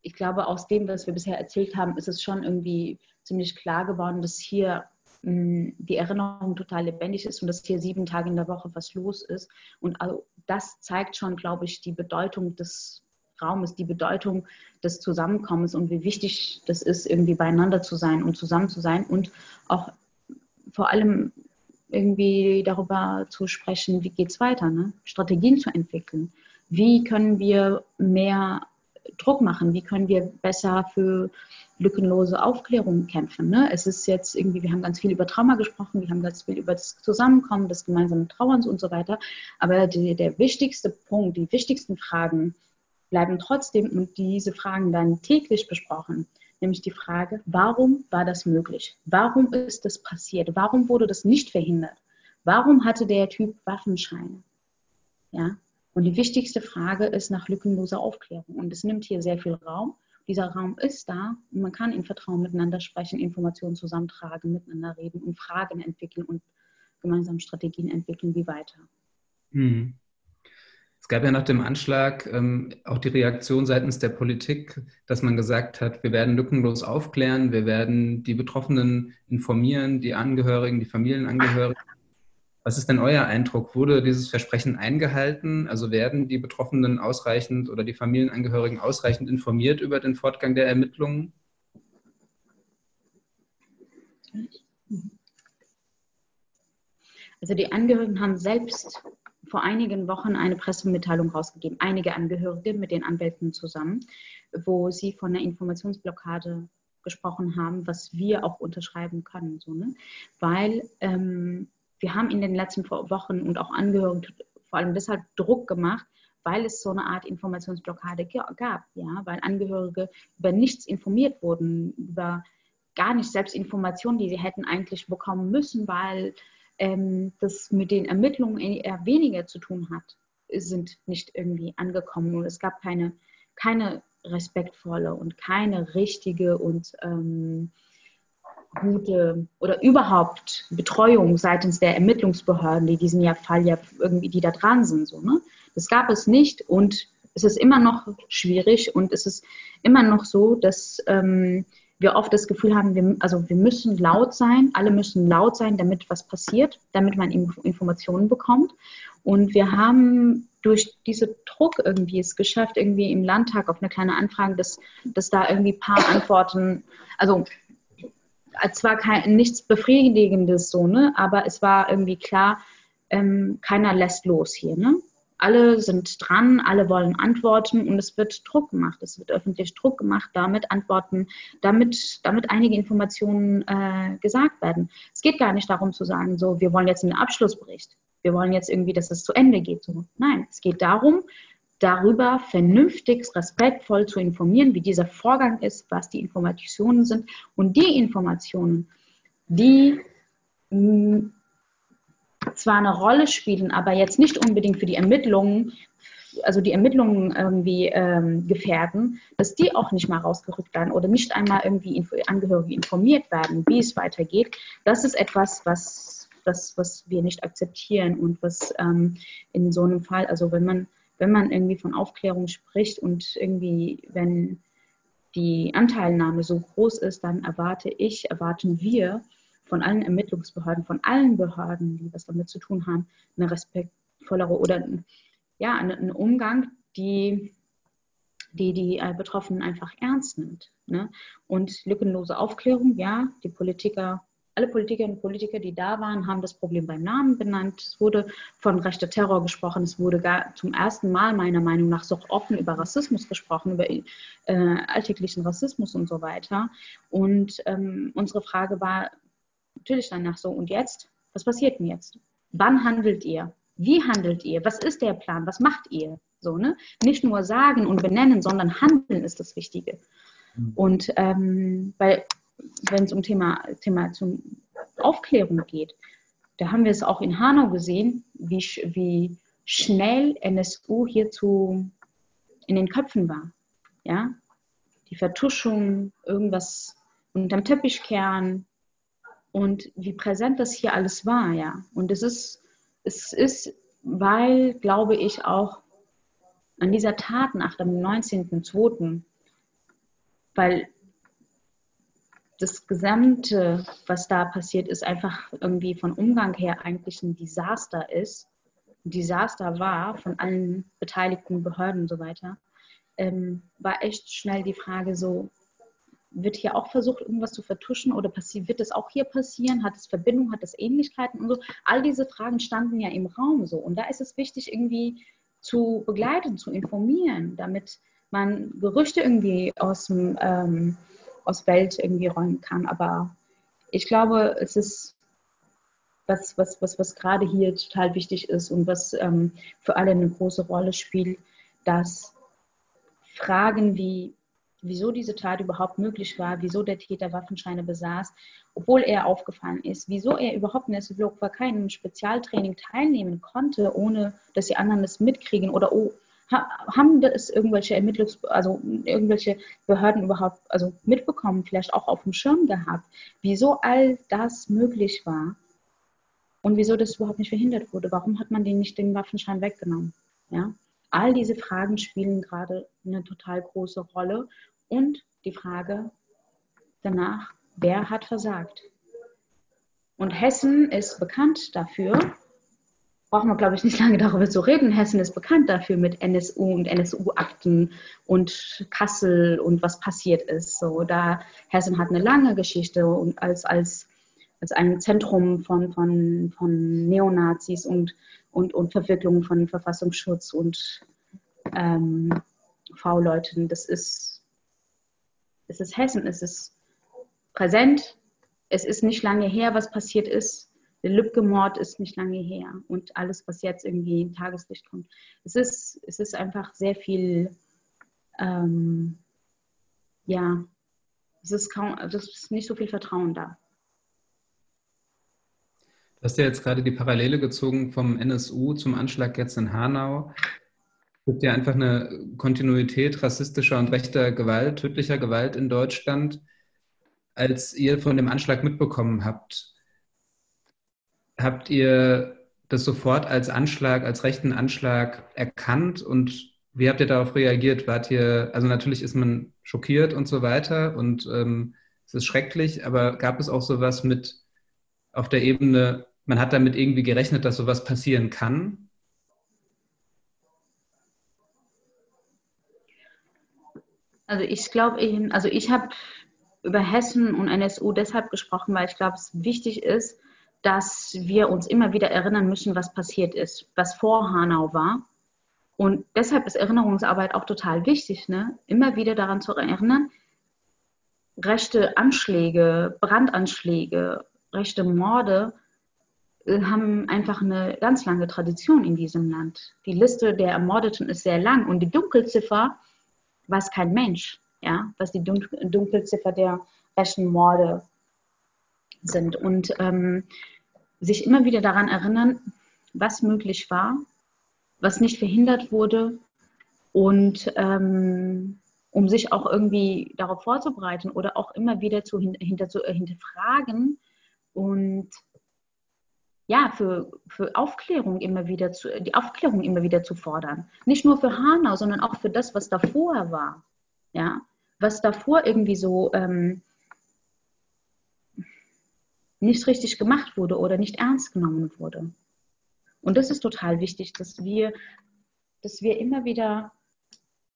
G: ich glaube, aus dem, was wir bisher erzählt haben, ist es schon irgendwie ziemlich klar geworden, dass hier die Erinnerung total lebendig ist und dass hier sieben Tage in der Woche was los ist. Und also das zeigt schon, glaube ich, die Bedeutung des Raumes, die Bedeutung des Zusammenkommens und wie wichtig das ist, irgendwie beieinander zu sein und zusammen zu sein und auch vor allem irgendwie darüber zu sprechen, wie geht es weiter, ne? Strategien zu entwickeln. Wie können wir mehr Druck machen? Wie können wir besser für lückenlose Aufklärung kämpfen? Ne? Es ist jetzt irgendwie, wir haben ganz viel über Trauma gesprochen, wir haben ganz viel über das Zusammenkommen, das gemeinsame Trauerns und so weiter. Aber die, der wichtigste Punkt, die wichtigsten Fragen, bleiben trotzdem und diese Fragen werden täglich besprochen. Nämlich die Frage, warum war das möglich? Warum ist das passiert? Warum wurde das nicht verhindert? Warum hatte der Typ Waffenscheine? Ja? Und die wichtigste Frage ist nach lückenloser Aufklärung. Und es nimmt hier sehr viel Raum. Dieser Raum ist da und man kann in Vertrauen miteinander sprechen, Informationen zusammentragen, miteinander reden und Fragen entwickeln und gemeinsam Strategien entwickeln, wie weiter.
E: Mhm. Es gab ja nach dem Anschlag ähm, auch die Reaktion seitens der Politik, dass man gesagt hat, wir werden lückenlos aufklären, wir werden die Betroffenen informieren, die Angehörigen, die Familienangehörigen. Was ist denn euer Eindruck? Wurde dieses Versprechen eingehalten? Also werden die Betroffenen ausreichend oder die Familienangehörigen ausreichend informiert über den Fortgang der Ermittlungen?
G: Also die Angehörigen haben selbst vor einigen Wochen eine Pressemitteilung rausgegeben, einige Angehörige mit den Anwälten zusammen, wo sie von einer Informationsblockade gesprochen haben, was wir auch unterschreiben können. So, ne? Weil ähm, wir haben in den letzten Wochen und auch Angehörigen vor allem deshalb Druck gemacht, weil es so eine Art Informationsblockade gab, ja, weil Angehörige über nichts informiert wurden, über gar nicht selbst Informationen, die sie hätten eigentlich bekommen müssen, weil ähm, das mit den Ermittlungen eher weniger zu tun hat, sind nicht irgendwie angekommen. Und es gab keine, keine respektvolle und keine richtige und ähm, gute oder überhaupt Betreuung seitens der Ermittlungsbehörden, die diesen ja Fall ja irgendwie, die da dran sind. So, ne? Das gab es nicht und es ist immer noch schwierig und es ist immer noch so, dass ähm, wir oft das Gefühl haben, wir, also wir müssen laut sein, alle müssen laut sein, damit was passiert, damit man Informationen bekommt. Und wir haben durch diesen Druck irgendwie es geschafft, irgendwie im Landtag auf eine kleine Anfrage, dass, dass da irgendwie ein paar Antworten, also zwar kein, nichts Befriedigendes so, ne, aber es war irgendwie klar, ähm, keiner lässt los hier, ne? Alle sind dran, alle wollen antworten und es wird Druck gemacht. Es wird öffentlich Druck gemacht, damit Antworten, damit, damit einige Informationen äh, gesagt werden. Es geht gar nicht darum zu sagen, so, wir wollen jetzt einen Abschlussbericht. Wir wollen jetzt irgendwie, dass es zu Ende geht. So. Nein, es geht darum, darüber vernünftig, respektvoll zu informieren, wie dieser Vorgang ist, was die Informationen sind und die Informationen, die zwar eine Rolle spielen, aber jetzt nicht unbedingt für die Ermittlungen, also die Ermittlungen irgendwie ähm, gefährden, dass die auch nicht mal rausgerückt werden oder nicht einmal irgendwie Info Angehörige informiert werden, wie es weitergeht. Das ist etwas, was, das, was wir nicht akzeptieren und was ähm, in so einem Fall, also wenn man, wenn man irgendwie von Aufklärung spricht und irgendwie, wenn die Anteilnahme so groß ist, dann erwarte ich, erwarten wir von allen Ermittlungsbehörden, von allen Behörden, die was damit zu tun haben, eine respektvollere oder ja, einen Umgang, die die, die äh, Betroffenen einfach ernst nimmt. Ne? Und lückenlose Aufklärung, ja, die Politiker, alle Politikerinnen und Politiker, die da waren, haben das Problem beim Namen benannt. Es wurde von rechter Terror gesprochen. Es wurde gar zum ersten Mal meiner Meinung nach so offen über Rassismus gesprochen, über äh, alltäglichen Rassismus und so weiter. Und ähm, unsere Frage war natürlich danach so, und jetzt? Was passiert denn jetzt? Wann handelt ihr? Wie handelt ihr? Was ist der Plan? Was macht ihr? So, ne? Nicht nur sagen und benennen, sondern handeln ist das Wichtige. Mhm. Und ähm, weil, wenn es um Thema, Thema zum Aufklärung geht, da haben wir es auch in Hanau gesehen, wie, wie schnell NSU hierzu in den Köpfen war. Ja? Die Vertuschung, irgendwas unterm Teppich kehren und wie präsent das hier alles war. Ja? Und es ist es ist, weil, glaube ich, auch an dieser Tat nach dem 19.02., weil das Gesamte, was da passiert ist, einfach irgendwie von Umgang her eigentlich ein Desaster ist, ein Desaster war von allen beteiligten Behörden und so weiter, ähm, war echt schnell die Frage so, wird hier auch versucht, irgendwas zu vertuschen oder wird es auch hier passieren? Hat es Verbindung, hat es Ähnlichkeiten und so? All diese Fragen standen ja im Raum so. Und da ist es wichtig, irgendwie zu begleiten, zu informieren, damit man Gerüchte irgendwie aus dem ähm, aus Welt irgendwie räumen kann. Aber ich glaube, es ist was, was, was, was gerade hier total wichtig ist und was ähm, für alle eine große Rolle spielt, dass Fragen wie wieso diese Tat überhaupt möglich war, wieso der Täter Waffenscheine besaß, obwohl er aufgefallen ist, wieso er überhaupt in der Slowakei keinem Spezialtraining teilnehmen konnte, ohne dass die anderen das mitkriegen oder oh, haben das irgendwelche Ermittlungs-, also irgendwelche Behörden überhaupt also mitbekommen, vielleicht auch auf dem Schirm gehabt, wieso all das möglich war und wieso das überhaupt nicht verhindert wurde. Warum hat man den nicht den Waffenschein weggenommen? Ja? All diese Fragen spielen gerade eine total große Rolle und die Frage danach, wer hat versagt? Und Hessen ist bekannt dafür, brauchen wir, glaube ich, nicht lange darüber zu reden. Hessen ist bekannt dafür mit NSU und NSU-Akten und Kassel und was passiert ist. So, da Hessen hat eine lange Geschichte und als, als, als ein Zentrum von, von, von Neonazis und, und, und Verwicklung von Verfassungsschutz und ähm, V-Leuten. Das ist es ist Hessen, es ist präsent, es ist nicht lange her, was passiert ist. Der Lübcke-Mord ist nicht lange her und alles, was jetzt irgendwie in Tageslicht kommt. Es ist, es ist einfach sehr viel, ähm, ja, es ist, kaum, also es ist nicht so viel Vertrauen da.
E: Du hast ja jetzt gerade die Parallele gezogen vom NSU zum Anschlag jetzt in Hanau. Gibt ja einfach eine Kontinuität rassistischer und rechter Gewalt, tödlicher Gewalt in Deutschland, als ihr von dem Anschlag mitbekommen habt. Habt ihr das sofort als Anschlag, als rechten Anschlag erkannt und wie habt ihr darauf reagiert? Wart ihr, also natürlich ist man schockiert und so weiter und ähm, es ist schrecklich, aber gab es auch sowas mit auf der Ebene, man hat damit irgendwie gerechnet, dass sowas passieren kann?
G: Also ich glaube, also ich habe über Hessen und NSU deshalb gesprochen, weil ich glaube, es wichtig ist, dass wir uns immer wieder erinnern müssen, was passiert ist, was vor Hanau war. Und deshalb ist Erinnerungsarbeit auch total wichtig, ne? immer wieder daran zu erinnern, rechte Anschläge, Brandanschläge, rechte Morde äh, haben einfach eine ganz lange Tradition in diesem Land. Die Liste der Ermordeten ist sehr lang und die Dunkelziffer weiß kein Mensch, ja, was die Dunkelziffer der rechten Morde sind. Und ähm, sich immer wieder daran erinnern, was möglich war, was nicht verhindert wurde und ähm, um sich auch irgendwie darauf vorzubereiten oder auch immer wieder zu, hinter, zu äh, hinterfragen und ja, für, für Aufklärung immer wieder zu, die Aufklärung immer wieder zu fordern. Nicht nur für Hanau, sondern auch für das, was davor war. Ja, was davor irgendwie so ähm, nicht richtig gemacht wurde oder nicht ernst genommen wurde. Und das ist total wichtig, dass wir, dass wir immer wieder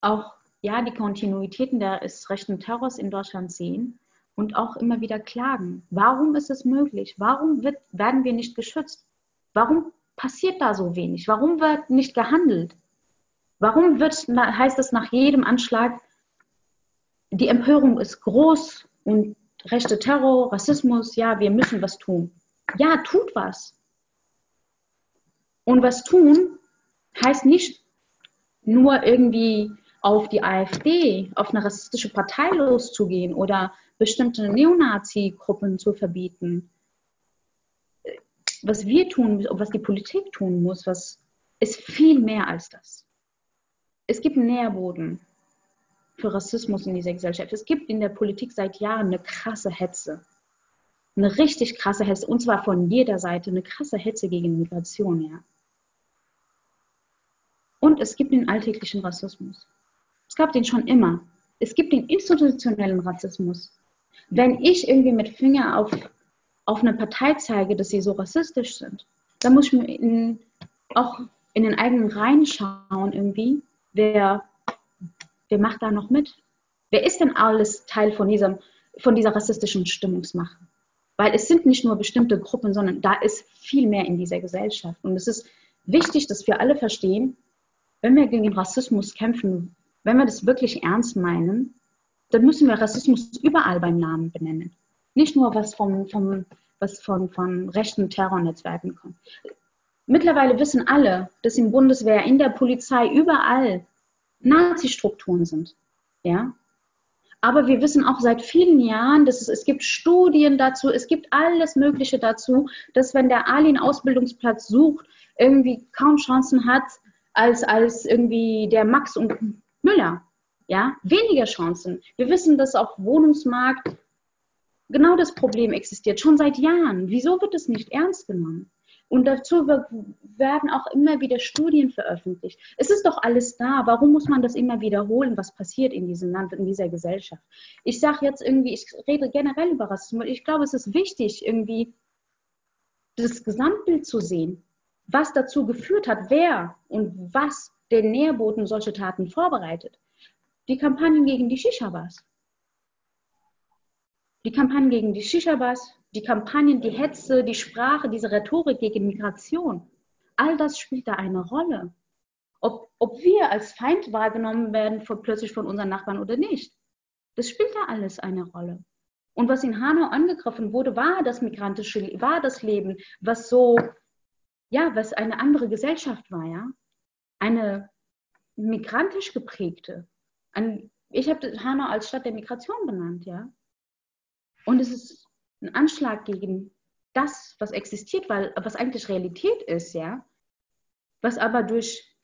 G: auch ja, die Kontinuitäten des rechten Terrors in Deutschland sehen und auch immer wieder klagen. Warum ist es möglich? Warum wird, werden wir nicht geschützt? Warum passiert da so wenig? Warum wird nicht gehandelt? Warum wird, heißt es nach jedem Anschlag, die Empörung ist groß und rechte Terror, Rassismus, ja, wir müssen was tun. Ja, tut was. Und was tun heißt nicht nur irgendwie auf die AfD, auf eine rassistische Partei loszugehen oder bestimmte Neonazi-Gruppen zu verbieten. Was wir tun, was die Politik tun muss, was ist viel mehr als das. Es gibt einen Nährboden für Rassismus in dieser Gesellschaft. Es gibt in der Politik seit Jahren eine krasse Hetze. Eine richtig krasse Hetze, und zwar von jeder Seite, eine krasse Hetze gegen Migration, ja. Und es gibt den alltäglichen Rassismus. Es gab den schon immer. Es gibt den institutionellen Rassismus. Wenn ich irgendwie mit Finger auf, auf eine Partei zeige, dass sie so rassistisch sind, dann muss ich mir in, auch in den eigenen Reihen schauen irgendwie, wer, wer macht da noch mit? Wer ist denn alles Teil von, diesem, von dieser rassistischen Stimmungsmache? Weil es sind nicht nur bestimmte Gruppen, sondern da ist viel mehr in dieser Gesellschaft. Und es ist wichtig, dass wir alle verstehen, wenn wir gegen Rassismus kämpfen wenn wir das wirklich ernst meinen, dann müssen wir Rassismus überall beim Namen benennen. Nicht nur was, vom, vom, was von, von rechten Terrornetzwerken kommt. Mittlerweile wissen alle, dass in Bundeswehr, in der Polizei, überall Nazi-Strukturen sind. Ja? Aber wir wissen auch seit vielen Jahren, dass es, es gibt Studien dazu, es gibt alles Mögliche dazu, dass wenn der Ali einen Ausbildungsplatz sucht, irgendwie kaum Chancen hat, als, als irgendwie der Max und Müller. Ja, weniger Chancen. Wir wissen, dass auf Wohnungsmarkt genau das Problem existiert, schon seit Jahren. Wieso wird es nicht ernst genommen? Und dazu werden auch immer wieder Studien veröffentlicht. Es ist doch alles da. Warum muss man das immer wiederholen, was passiert in diesem Land, in dieser Gesellschaft? Ich sage jetzt irgendwie, ich rede generell über Rassismus. Ich glaube, es ist wichtig, irgendwie das Gesamtbild zu sehen, was dazu geführt hat, wer und was den Nährboten solche Taten vorbereitet. Die Kampagnen gegen die Shisha-Bars. Die Kampagnen gegen die Shisha-Bars, die Kampagnen, die Hetze, die Sprache, diese Rhetorik gegen Migration. All das spielt da eine Rolle. Ob, ob wir als Feind wahrgenommen werden von, plötzlich von unseren Nachbarn oder nicht. Das spielt da alles eine Rolle. Und was in Hanau angegriffen wurde, war das migrantische, war das Leben, was so, ja, was eine andere Gesellschaft war, ja eine migrantisch geprägte. Ein, ich habe Hanau als Stadt der Migration benannt, ja. Und es ist ein Anschlag gegen das, was existiert, weil, was eigentlich Realität ist, ja. Was aber durch,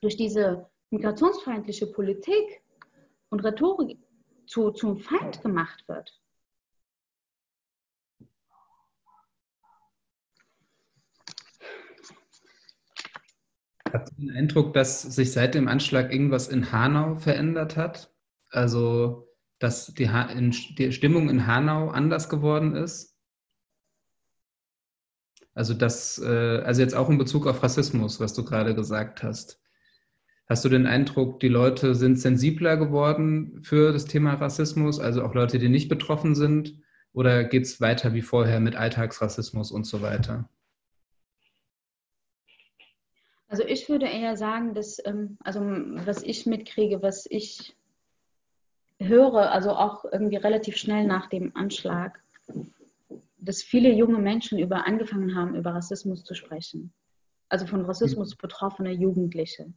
G: durch diese migrationsfeindliche Politik und Rhetorik zu, zum Feind gemacht wird.
E: Habt ihr den Eindruck, dass sich seit dem Anschlag irgendwas in Hanau verändert hat? Also, dass die, ha die Stimmung in Hanau anders geworden ist? Also, das, äh, also jetzt auch in Bezug auf Rassismus, was du gerade gesagt hast. Hast du den Eindruck, die Leute sind sensibler geworden für das Thema Rassismus, also auch Leute, die nicht betroffen sind? Oder geht es weiter wie vorher mit Alltagsrassismus und so weiter?
G: Also ich würde eher sagen, dass, ähm, also was ich mitkriege, was ich höre, also auch irgendwie relativ schnell nach dem Anschlag, dass viele junge Menschen über angefangen haben, über Rassismus zu sprechen. Also von Rassismus betroffene Jugendliche.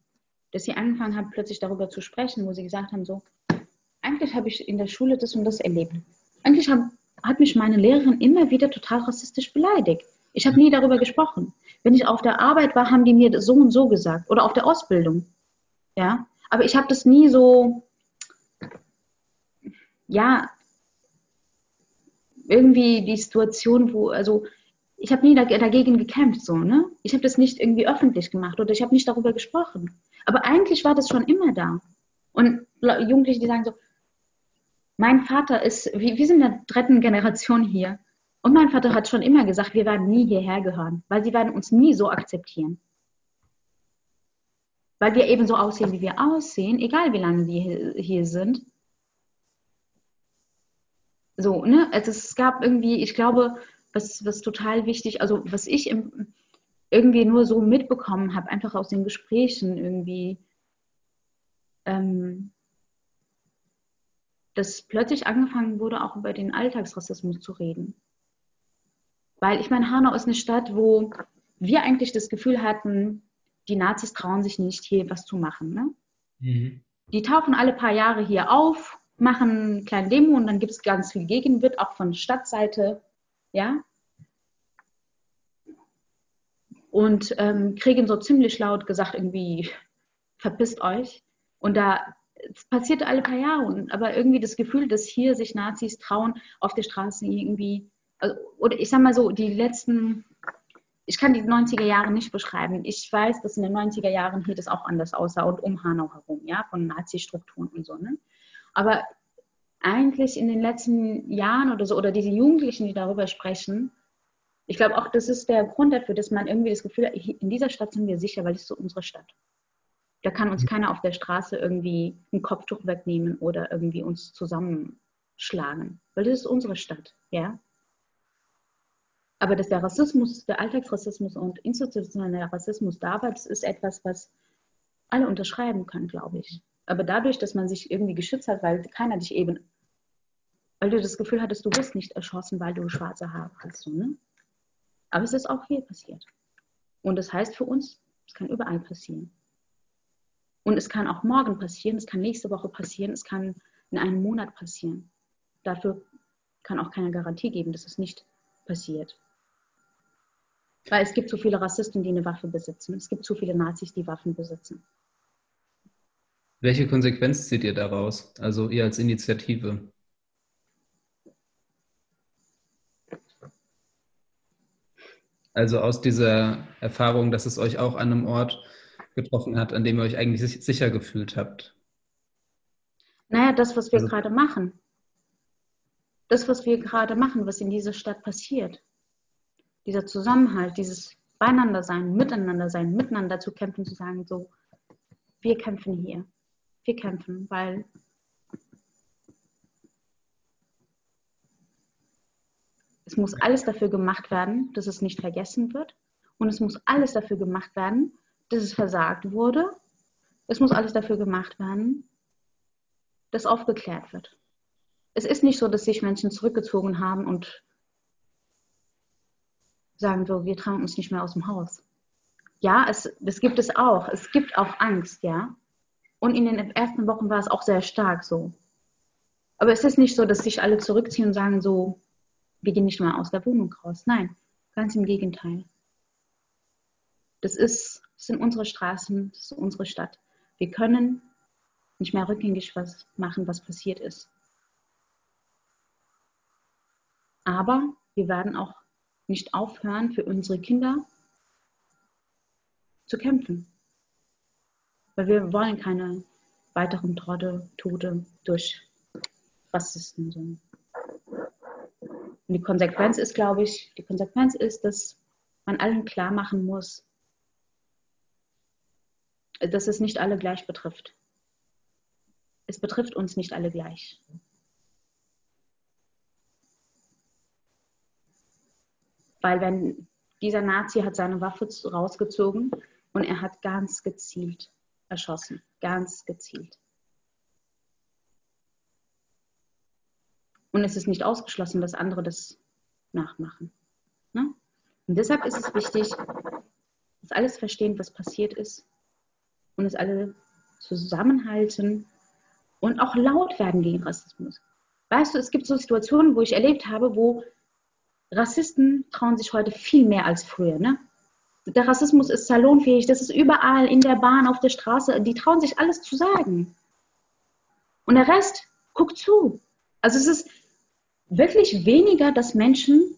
G: Dass sie angefangen haben, plötzlich darüber zu sprechen, wo sie gesagt haben, so, eigentlich habe ich in der Schule das und das erlebt. Eigentlich hab, hat mich meine Lehrerin immer wieder total rassistisch beleidigt Ich habe nie darüber gesprochen. Wenn ich auf der Arbeit war, haben die mir so und so gesagt oder auf der Ausbildung. Ja, aber ich habe das nie so, ja, irgendwie die Situation, wo, also ich habe nie dagegen gekämpft, so, ne? Ich habe das nicht irgendwie öffentlich gemacht oder ich habe nicht darüber gesprochen. Aber eigentlich war das schon immer da. Und Jugendliche, die sagen so, mein Vater ist, wir, wir sind in der dritten Generation hier. Und mein Vater hat schon immer gesagt, wir werden nie hierher gehören, weil sie werden uns nie so akzeptieren. Weil wir eben so aussehen, wie wir aussehen, egal wie lange wir hier sind. So, ne? Also es gab irgendwie, ich glaube, was, was total wichtig, also was ich im, irgendwie nur so mitbekommen habe, einfach aus den Gesprächen irgendwie, ähm, dass plötzlich angefangen wurde, auch über den Alltagsrassismus zu reden. Weil ich meine, Hanau ist eine Stadt, wo wir eigentlich das Gefühl hatten, die Nazis trauen sich nicht, hier was zu machen. Ne? Mhm. Die tauchen alle paar Jahre hier auf, machen eine kleine Demo und dann gibt es ganz viel Gegenwind, auch von Stadtseite. Ja? Und ähm, kriegen so ziemlich laut gesagt, irgendwie, verpisst euch. Und da es passiert alle paar Jahre, aber irgendwie das Gefühl, dass hier sich Nazis trauen, auf der Straße irgendwie, oder ich sag mal so, die letzten, ich kann die 90er Jahre nicht beschreiben. Ich weiß, dass in den 90er Jahren hier das auch anders aussah und um Hanau herum, ja, von Nazi-Strukturen und so. Ne? Aber eigentlich in den letzten Jahren oder so, oder diese Jugendlichen, die darüber sprechen, ich glaube auch, das ist der Grund dafür, dass man irgendwie das Gefühl hat, in dieser Stadt sind wir sicher, weil es ist so unsere Stadt. Da kann uns keiner auf der Straße irgendwie ein Kopftuch wegnehmen oder irgendwie uns zusammenschlagen, weil das ist unsere Stadt, ja. Aber dass der Rassismus, der Alltagsrassismus und institutioneller Rassismus da war, das ist etwas, was alle unterschreiben können, glaube ich. Aber dadurch, dass man sich irgendwie geschützt hat, weil keiner dich eben, weil du das Gefühl hattest, du bist nicht erschossen, weil du schwarze Haare hast. Ne? Aber es ist auch hier passiert. Und das heißt für uns, es kann überall passieren. Und es kann auch morgen passieren, es kann nächste Woche passieren, es kann in einem Monat passieren. Dafür kann auch keine Garantie geben, dass es nicht passiert. Weil es gibt zu viele Rassisten, die eine Waffe besitzen. Es gibt zu viele Nazis, die Waffen besitzen.
E: Welche Konsequenz zieht ihr daraus? Also ihr als Initiative? Also aus dieser Erfahrung, dass es euch auch an einem Ort getroffen hat, an dem ihr euch eigentlich sicher gefühlt habt?
G: Naja, das, was wir also, gerade machen. Das, was wir gerade machen, was in dieser Stadt passiert. Dieser Zusammenhalt, dieses Beieinander sein, Miteinander sein, miteinander zu kämpfen, zu sagen, so, wir kämpfen hier. Wir kämpfen, weil es muss alles dafür gemacht werden, dass es nicht vergessen wird. Und es muss alles dafür gemacht werden, dass es versagt wurde. Es muss alles dafür gemacht werden, dass aufgeklärt wird. Es ist nicht so, dass sich Menschen zurückgezogen haben und sagen so, wir trauen uns nicht mehr aus dem Haus. Ja, es, das gibt es auch. Es gibt auch Angst, ja. Und in den ersten Wochen war es auch sehr stark so. Aber es ist nicht so, dass sich alle zurückziehen und sagen so, wir gehen nicht mehr aus der Wohnung raus. Nein, ganz im Gegenteil. Das ist das sind unsere Straßen, das ist unsere Stadt. Wir können nicht mehr rückgängig was machen, was passiert ist. Aber wir werden auch nicht aufhören, für unsere Kinder zu kämpfen. Weil wir wollen keine weiteren Tode, Tote durch Rassisten. Und die Konsequenz ist, glaube ich, die Konsequenz ist, dass man allen klar machen muss, dass es nicht alle gleich betrifft. Es betrifft uns nicht alle gleich. Weil wenn dieser Nazi hat seine Waffe rausgezogen und er hat ganz gezielt erschossen, ganz gezielt. Und es ist nicht ausgeschlossen, dass andere das nachmachen. Ne? Und deshalb ist es wichtig, dass alles verstehen, was passiert ist und es alle zusammenhalten und auch laut werden gegen Rassismus. Weißt du, es gibt so Situationen, wo ich erlebt habe, wo Rassisten trauen sich heute viel mehr als früher. Ne? Der Rassismus ist salonfähig, das ist überall, in der Bahn, auf der Straße, die trauen sich alles zu sagen. Und der Rest guckt zu. Also es ist wirklich weniger, dass Menschen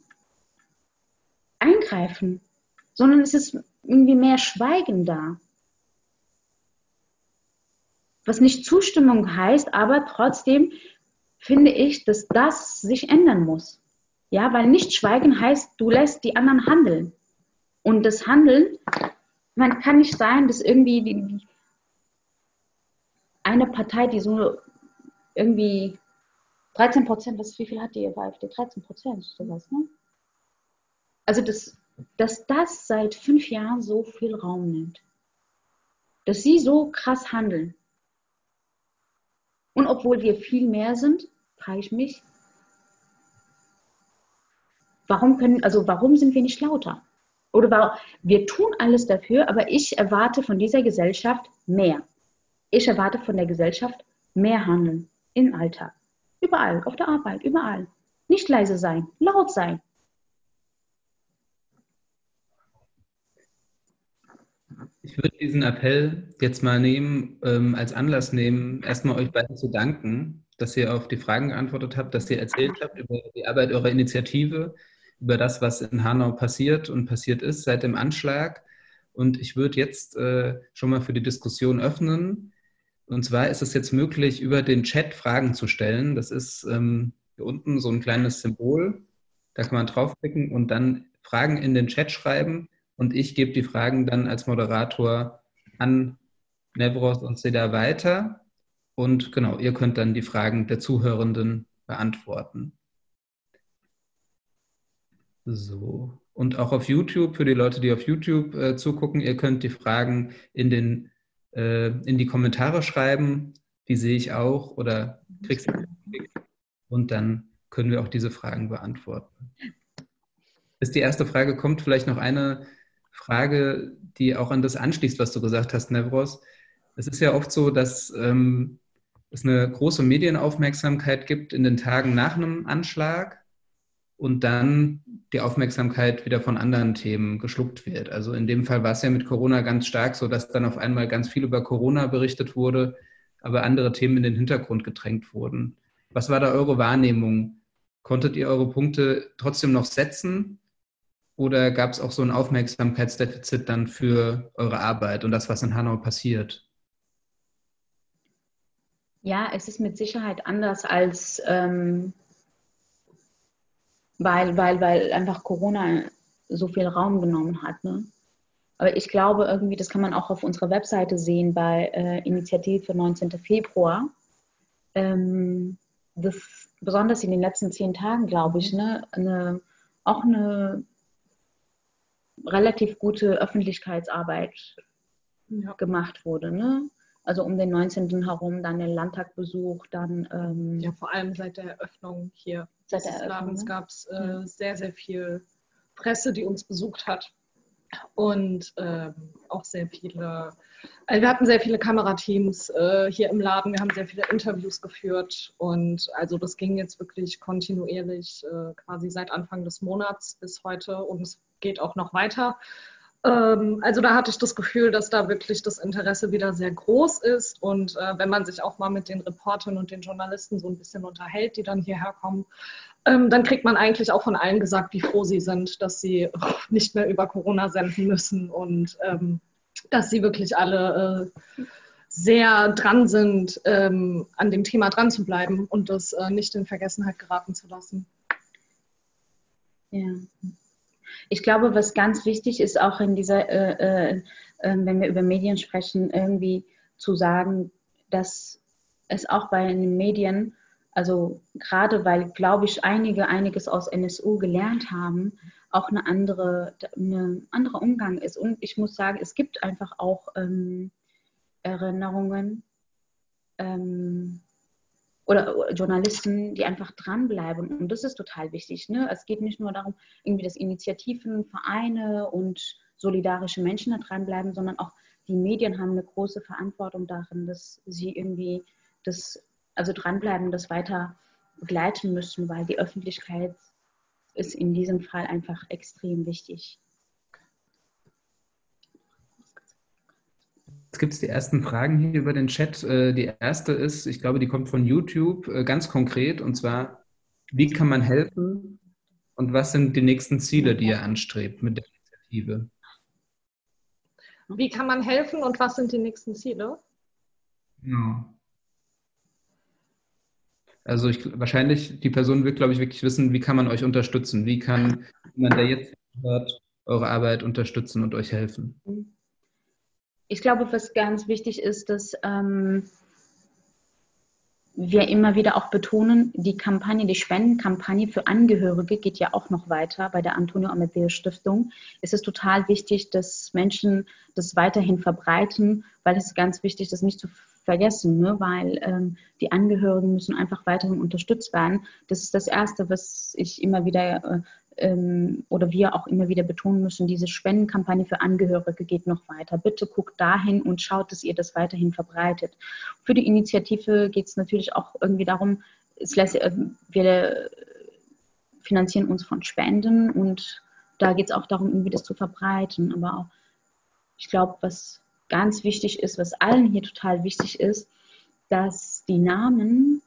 G: eingreifen, sondern es ist irgendwie mehr Schweigen da. Was nicht Zustimmung heißt, aber trotzdem finde ich, dass das sich ändern muss. Ja, weil nicht schweigen heißt, du lässt die anderen handeln. Und das Handeln, man kann nicht sein, dass irgendwie die, eine Partei, die so irgendwie 13 Prozent, was, wie viel hat die bei AfD? 13 Prozent, sowas, ne? Also, das, dass das seit fünf Jahren so viel Raum nimmt. Dass sie so krass handeln. Und obwohl wir viel mehr sind, frage ich mich, warum können, also warum sind wir nicht lauter? Oder warum, wir tun alles dafür, aber ich erwarte von dieser Gesellschaft mehr. Ich erwarte von der Gesellschaft mehr Handeln im Alltag. Überall, auf der Arbeit, überall. Nicht leise sein, laut sein.
E: Ich würde diesen Appell jetzt mal nehmen, ähm, als Anlass nehmen, erstmal euch beiden zu danken, dass ihr auf die Fragen geantwortet habt, dass ihr erzählt habt über die Arbeit eurer Initiative, über das, was in Hanau passiert und passiert ist seit dem Anschlag. Und ich würde jetzt äh, schon mal für die Diskussion öffnen. Und zwar ist es jetzt möglich, über den Chat Fragen zu stellen. Das ist ähm, hier unten so ein kleines Symbol. Da kann man draufklicken und dann Fragen in den Chat schreiben. Und ich gebe die Fragen dann als Moderator an Nevros und Seda weiter. Und genau, ihr könnt dann die Fragen der Zuhörenden beantworten. So. Und auch auf YouTube, für die Leute, die auf YouTube äh, zugucken, ihr könnt die Fragen in, den, äh, in die Kommentare schreiben. Die sehe ich auch oder kriegst du. Und dann können wir auch diese Fragen beantworten. Bis die erste Frage kommt, vielleicht noch eine Frage, die auch an das anschließt, was du gesagt hast, Nevros. Es ist ja oft so, dass ähm, es eine große Medienaufmerksamkeit gibt in den Tagen nach einem Anschlag und dann die Aufmerksamkeit wieder von anderen Themen geschluckt wird. Also in dem Fall war es ja mit Corona ganz stark so, dass dann auf einmal ganz viel über Corona berichtet wurde, aber andere Themen in den Hintergrund gedrängt wurden. Was war da eure Wahrnehmung? Konntet ihr eure Punkte trotzdem noch setzen? Oder gab es auch so ein Aufmerksamkeitsdefizit dann für eure Arbeit und das, was in Hanau passiert?
G: Ja, es ist mit Sicherheit anders als ähm, weil, weil, weil einfach Corona so viel Raum genommen hat. Ne? Aber ich glaube irgendwie, das kann man auch auf unserer Webseite sehen bei äh, Initiative 19. Februar. Ähm, das, besonders in den letzten zehn Tagen, glaube ich, ne, eine, auch eine relativ gute Öffentlichkeitsarbeit ja. gemacht wurde. Ne? also um den 19. herum, dann den Landtagbesuch, dann.
F: Ähm, ja, vor allem seit der Eröffnung hier seit des Ladens gab es äh, ja. sehr, sehr viel Presse, die uns besucht hat. Und ähm, auch sehr viele, also wir hatten sehr viele Kamerateams äh, hier im Laden, wir haben sehr viele Interviews geführt und also das ging jetzt wirklich kontinuierlich äh, quasi seit Anfang des Monats bis heute und es geht auch noch weiter. Ähm, also da hatte ich das Gefühl, dass da wirklich das Interesse wieder sehr groß ist. Und äh, wenn man sich auch mal mit den Reportern und den Journalisten so ein bisschen unterhält, die dann hierher kommen, ähm, dann kriegt man eigentlich auch von allen gesagt, wie froh sie sind, dass sie nicht mehr über Corona senden müssen und ähm, dass sie wirklich alle äh, sehr dran sind, ähm, an dem Thema dran zu bleiben und das äh, nicht in Vergessenheit geraten zu lassen.
G: Ja. Ich glaube, was ganz wichtig ist, auch in dieser, äh, äh, ähm, wenn wir über Medien sprechen, irgendwie zu sagen, dass es auch bei den Medien, also gerade weil, glaube ich, einige einiges aus NSU gelernt haben, auch eine andere, eine andere Umgang ist. Und ich muss sagen, es gibt einfach auch ähm, Erinnerungen, ähm, oder Journalisten, die einfach dranbleiben. Und das ist total wichtig. Ne? Es geht nicht nur darum, irgendwie, dass Initiativen, Vereine und solidarische Menschen da dranbleiben, sondern auch die Medien haben eine große Verantwortung darin, dass sie irgendwie das, also dranbleiben, das weiter begleiten müssen, weil die Öffentlichkeit ist in diesem Fall einfach extrem wichtig.
E: Jetzt gibt es die ersten Fragen hier über den Chat. Äh, die erste ist, ich glaube, die kommt von YouTube, äh, ganz konkret, und zwar, wie kann man helfen und was sind die nächsten Ziele, die ihr anstrebt mit der Initiative?
F: Wie kann man helfen und was sind die nächsten Ziele?
E: Ja. Also ich, wahrscheinlich, die Person wird, glaube ich, wirklich wissen, wie kann man euch unterstützen? Wie kann man, der jetzt hört, eure Arbeit unterstützen und euch helfen?
G: Ich glaube, was ganz wichtig ist, dass ähm, wir immer wieder auch betonen, die Kampagne, die Spendenkampagne für Angehörige geht ja auch noch weiter bei der Antonio Amadeo Stiftung. Es ist total wichtig, dass Menschen das weiterhin verbreiten, weil es ist ganz wichtig, das nicht zu vergessen, ne? weil ähm, die Angehörigen müssen einfach weiterhin unterstützt werden. Das ist das Erste, was ich immer wieder äh, ähm, oder wir auch immer wieder betonen müssen, diese Spendenkampagne für Angehörige geht noch weiter. Bitte guckt dahin und schaut, dass ihr das weiterhin verbreitet. Für die Initiative geht es natürlich auch irgendwie darum, lässt, äh, wir finanzieren uns von Spenden und da geht es auch darum, irgendwie das zu verbreiten. Aber auch, ich glaube, was ganz wichtig ist, was allen hier total wichtig ist, dass die Namen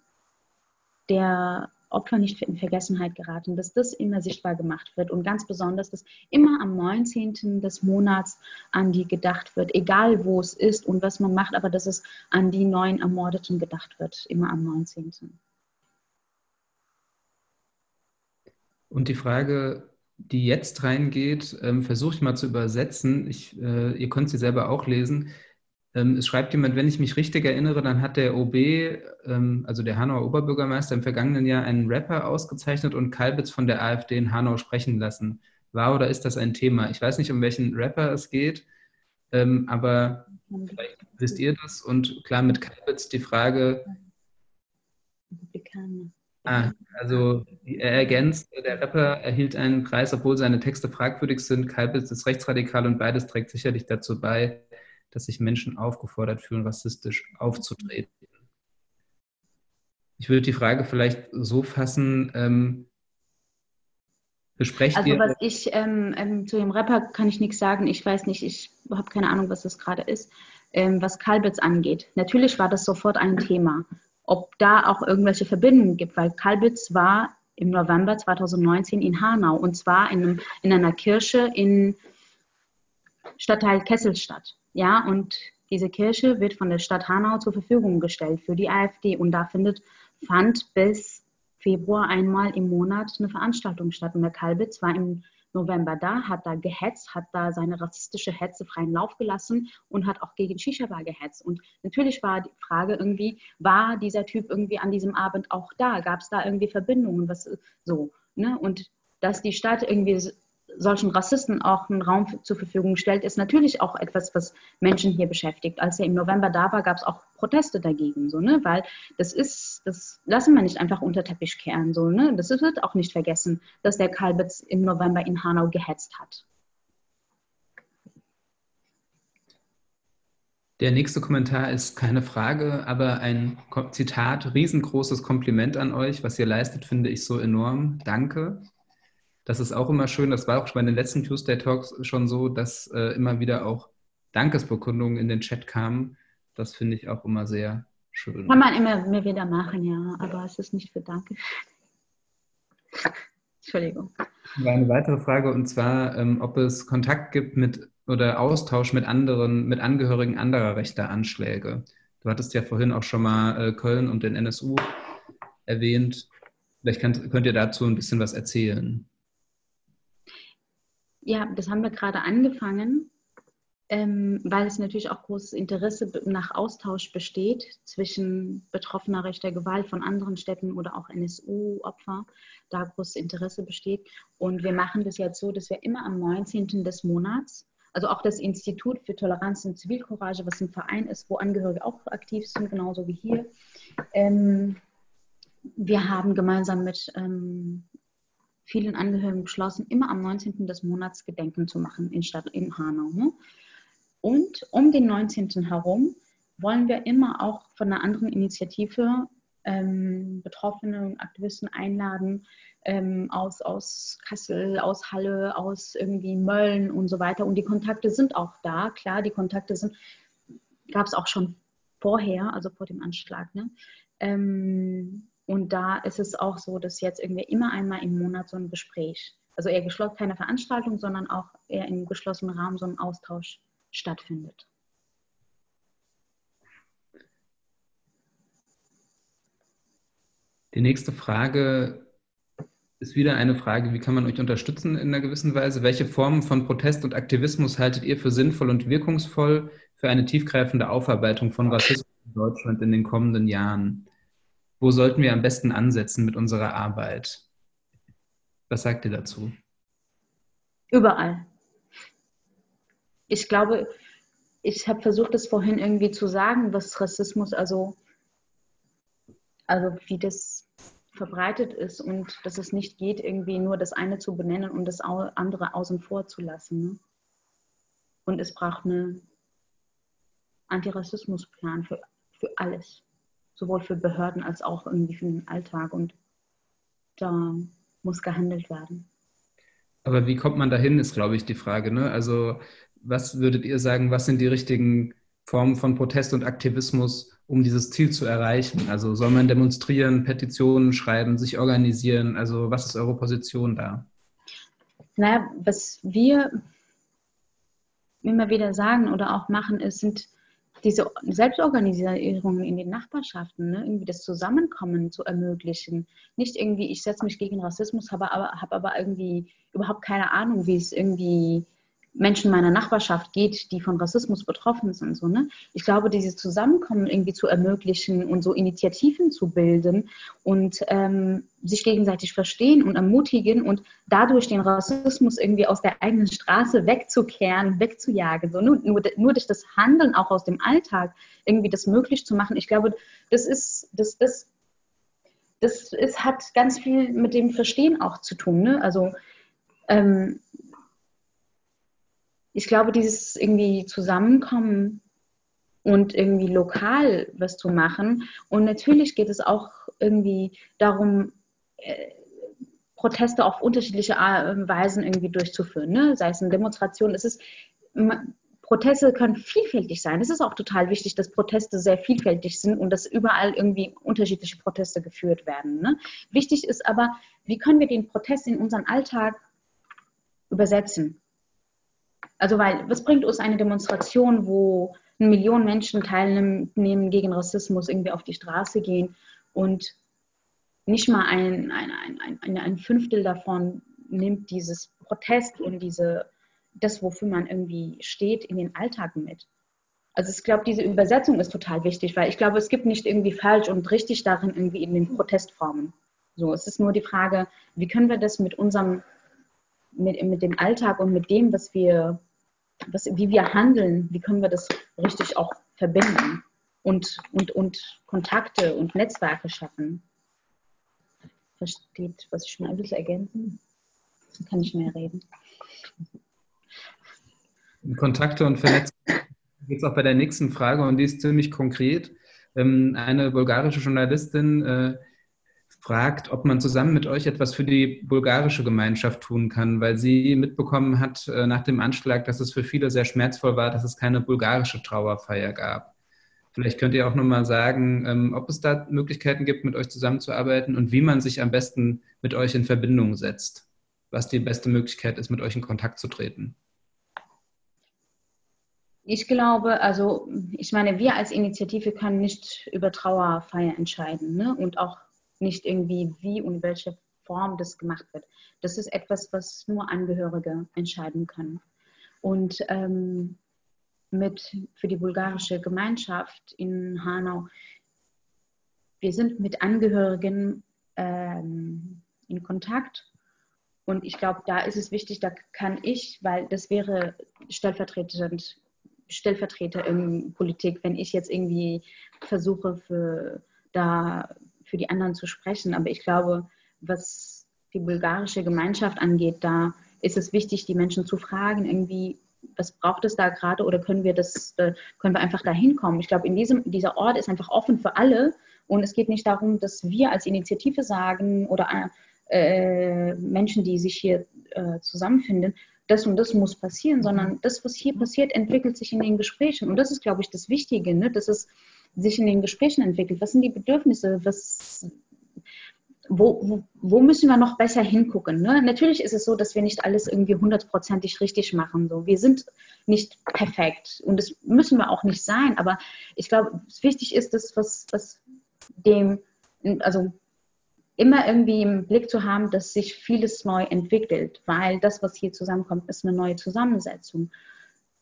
G: der Opfer nicht in Vergessenheit geraten, dass das immer sichtbar gemacht wird und ganz besonders, dass immer am 19. des Monats an die gedacht wird, egal wo es ist und was man macht, aber dass es an die neuen Ermordeten gedacht wird, immer am 19.
E: Und die Frage, die jetzt reingeht, ähm, versuche ich mal zu übersetzen. Ich, äh, ihr könnt sie selber auch lesen. Ähm, es schreibt jemand, wenn ich mich richtig erinnere, dann hat der OB, ähm, also der Hanauer Oberbürgermeister, im vergangenen Jahr einen Rapper ausgezeichnet und Kalbitz von der AfD in Hanau sprechen lassen. War oder ist das ein Thema? Ich weiß nicht, um welchen Rapper es geht, ähm, aber vielleicht wisst ihr das. Und klar, mit Kalbitz die Frage. Ah, also er ergänzt, der Rapper erhielt einen Preis, obwohl seine Texte fragwürdig sind. Kalbitz ist rechtsradikal und beides trägt sicherlich dazu bei, dass sich Menschen aufgefordert fühlen, rassistisch aufzutreten. Ich würde die Frage vielleicht so fassen, ähm, besprecht
G: also
E: ihr...
G: was ich ähm, ähm, zu dem Rapper kann ich nichts sagen. Ich weiß nicht, ich habe keine Ahnung, was das gerade ist. Ähm, was Kalbitz angeht, natürlich war das sofort ein Thema. Ob da auch irgendwelche Verbindungen gibt, weil Kalbitz war im November 2019 in Hanau und zwar in, einem, in einer Kirche in Stadtteil Kesselstadt. Ja, und diese Kirche wird von der Stadt Hanau zur Verfügung gestellt für die AfD. Und da findet, fand bis Februar einmal im Monat eine Veranstaltung statt. Und der Kalbitz war im November da, hat da gehetzt, hat da seine rassistische Hetze freien Lauf gelassen und hat auch gegen Shisha-Bar gehetzt. Und natürlich war die Frage irgendwie, war dieser Typ irgendwie an diesem Abend auch da? Gab es da irgendwie Verbindungen? Was so? Ne? Und dass die Stadt irgendwie solchen Rassisten auch einen Raum zur Verfügung stellt, ist natürlich auch etwas, was Menschen hier beschäftigt. Als er im November da war, gab es auch Proteste dagegen, so, ne? weil das ist, das lassen wir nicht einfach unter Teppich kehren. So, ne? Das wird auch nicht vergessen, dass der Kalbitz im November in Hanau gehetzt hat.
E: Der nächste Kommentar ist keine Frage, aber ein Zitat, riesengroßes Kompliment an euch. Was ihr leistet, finde ich so enorm. Danke. Das ist auch immer schön. Das war auch schon bei den letzten Tuesday Talks schon so, dass äh, immer wieder auch Dankesbekundungen in den Chat kamen. Das finde ich auch immer sehr schön.
G: Kann man immer mehr wieder machen, ja, aber es ist nicht für Danke. Entschuldigung.
E: Eine weitere Frage und zwar, ähm, ob es Kontakt gibt mit oder Austausch mit anderen, mit Angehörigen anderer rechter Anschläge. Du hattest ja vorhin auch schon mal äh, Köln und den NSU erwähnt. Vielleicht könnt, könnt ihr dazu ein bisschen was erzählen.
G: Ja, das haben wir gerade angefangen, ähm, weil es natürlich auch großes Interesse nach Austausch besteht zwischen betroffener rechter Gewalt von anderen Städten oder auch NSU-Opfer. Da großes Interesse besteht. Und wir machen das jetzt so, dass wir immer am 19. des Monats also auch das Institut für Toleranz und Zivilcourage, was ein Verein ist, wo Angehörige auch aktiv sind, genauso wie hier. Ähm, wir haben gemeinsam mit ähm, vielen Angehörigen beschlossen, immer am 19. des Monats Gedenken zu machen in Stadt in Hanau. Ne? Und um den 19. herum wollen wir immer auch von einer anderen Initiative ähm, Betroffene und Aktivisten einladen ähm, aus, aus Kassel, aus Halle, aus irgendwie Mölln und so weiter. Und die Kontakte sind auch da, klar, die Kontakte sind, gab es auch schon vorher, also vor dem Anschlag. Ne? Ähm, und da ist es auch so, dass jetzt irgendwie immer einmal im Monat so ein Gespräch, also eher geschlossen, keine Veranstaltung, sondern auch eher im geschlossenen Rahmen so ein Austausch stattfindet.
E: Die nächste Frage ist wieder eine Frage, wie kann man euch unterstützen in einer gewissen Weise? Welche Formen von Protest und Aktivismus haltet ihr für sinnvoll und wirkungsvoll für eine tiefgreifende Aufarbeitung von Rassismus in Deutschland in den kommenden Jahren? Wo sollten wir am besten ansetzen mit unserer Arbeit? Was sagt ihr dazu?
G: Überall. Ich glaube, ich habe versucht, das vorhin irgendwie zu sagen, was Rassismus, also, also wie das verbreitet ist und dass es nicht geht, irgendwie nur das eine zu benennen und das andere außen vor zu lassen. Ne? Und es braucht einen Antirassismusplan für, für alles, sowohl für Behörden als auch irgendwie für den Alltag. Und da muss gehandelt werden.
E: Aber wie kommt man dahin, ist, glaube ich, die Frage. Ne? Also, was würdet ihr sagen, was sind die richtigen Formen von Protest und Aktivismus, um dieses Ziel zu erreichen? Also soll man demonstrieren, Petitionen schreiben, sich organisieren? Also was ist eure Position da?
G: Naja, was wir immer wieder sagen oder auch machen, ist, sind diese Selbstorganisierungen in den Nachbarschaften, ne? irgendwie das Zusammenkommen zu ermöglichen. Nicht irgendwie, ich setze mich gegen Rassismus, habe aber, hab aber irgendwie überhaupt keine Ahnung, wie es irgendwie Menschen meiner Nachbarschaft geht, die von Rassismus betroffen sind. So, ne? Ich glaube, dieses Zusammenkommen irgendwie zu ermöglichen und so Initiativen zu bilden und ähm, sich gegenseitig verstehen und ermutigen und dadurch den Rassismus irgendwie aus der eigenen Straße wegzukehren, wegzujagen. So, nur, nur, nur durch das Handeln auch aus dem Alltag irgendwie das möglich zu machen. Ich glaube, das ist, das, das, das ist, hat ganz viel mit dem Verstehen auch zu tun. Ne? Also ähm, ich glaube, dieses irgendwie Zusammenkommen und irgendwie lokal was zu machen. Und natürlich geht es auch irgendwie darum, äh, Proteste auf unterschiedliche Weisen irgendwie durchzuführen. Ne? Sei es eine Demonstration, es ist, Proteste können vielfältig sein. Es ist auch total wichtig, dass Proteste sehr vielfältig sind und dass überall irgendwie unterschiedliche Proteste geführt werden. Ne? Wichtig ist aber, wie können wir den Protest in unseren Alltag übersetzen? Also, weil, was bringt uns eine Demonstration, wo eine Million Menschen teilnehmen, gegen Rassismus, irgendwie auf die Straße gehen und nicht mal ein, ein, ein, ein, Fünftel davon nimmt dieses Protest und diese, das, wofür man irgendwie steht, in den Alltag mit. Also ich glaube, diese Übersetzung ist total wichtig, weil ich glaube, es gibt nicht irgendwie falsch und richtig darin irgendwie in den Protestformen. So, es ist nur die Frage, wie können wir das mit unserem, mit, mit dem Alltag und mit dem, was wir was, wie wir handeln, wie können wir das richtig auch verbinden und, und, und Kontakte und Netzwerke schaffen. Versteht, was ich schon ein bisschen ergänzen? Dann kann ich mehr reden.
E: Kontakte und Vernetzung geht es auch bei der nächsten Frage und die ist ziemlich konkret. Ähm, eine bulgarische Journalistin äh, fragt, ob man zusammen mit euch etwas für die bulgarische Gemeinschaft tun kann, weil sie mitbekommen hat äh, nach dem Anschlag, dass es für viele sehr schmerzvoll war, dass es keine bulgarische Trauerfeier gab. Vielleicht könnt ihr auch nochmal sagen, ähm, ob es da Möglichkeiten gibt, mit euch zusammenzuarbeiten und wie man sich am besten mit euch in Verbindung setzt. Was die beste Möglichkeit ist, mit euch in Kontakt zu treten.
G: Ich glaube, also ich meine, wir als Initiative können nicht über Trauerfeier entscheiden ne? und auch nicht irgendwie, wie und welche Form das gemacht wird. Das ist etwas, was nur Angehörige entscheiden können. Und ähm, mit, für die bulgarische Gemeinschaft in Hanau, wir sind mit Angehörigen ähm, in Kontakt. Und ich glaube, da ist es wichtig, da kann ich, weil das wäre stellvertretend Stellvertreter in Politik, wenn ich jetzt irgendwie versuche, für da für die anderen zu sprechen. Aber ich glaube, was die bulgarische Gemeinschaft angeht, da ist es wichtig, die Menschen zu fragen, irgendwie, was braucht es da gerade oder können wir das, äh, können wir einfach da hinkommen? Ich glaube, in diesem, dieser Ort ist einfach offen für alle Und es geht nicht darum, dass wir als Initiative sagen oder äh, Menschen, die sich hier äh, zusammenfinden, das und das muss passieren, sondern das, was hier passiert, entwickelt sich in den Gesprächen. Und das ist, glaube ich, das Wichtige, ne? dass es sich in den Gesprächen entwickelt. Was sind die Bedürfnisse? Was, wo, wo, wo, müssen wir noch besser hingucken? Ne? Natürlich ist es so, dass wir nicht alles irgendwie hundertprozentig richtig machen. So. Wir sind nicht perfekt und das müssen wir auch nicht sein. Aber ich glaube, wichtig ist das, was, was dem, also immer irgendwie im Blick zu haben, dass sich vieles neu entwickelt, weil das, was hier zusammenkommt, ist eine neue Zusammensetzung,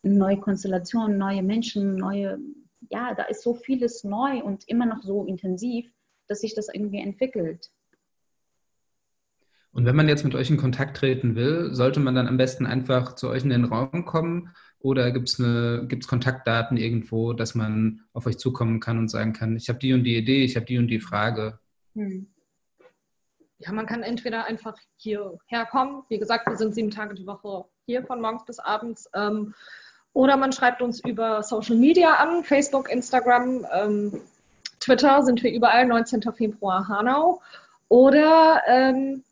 G: neue Konstellation, neue Menschen, neue, ja, da ist so vieles neu und immer noch so intensiv, dass sich das irgendwie entwickelt.
E: Und wenn man jetzt mit euch in Kontakt treten will, sollte man dann am besten einfach zu euch in den Raum kommen oder gibt es Kontaktdaten irgendwo, dass man auf euch zukommen kann und sagen kann, ich habe die und die Idee, ich habe die und die Frage? Hm.
F: Ja, man kann entweder einfach hierher kommen. Wie gesagt, wir sind sieben Tage die Woche hier von morgens bis abends. Ähm, oder man schreibt uns über Social Media an, Facebook, Instagram, ähm, Twitter sind wir überall, 19. Februar Hanau. Oder ähm,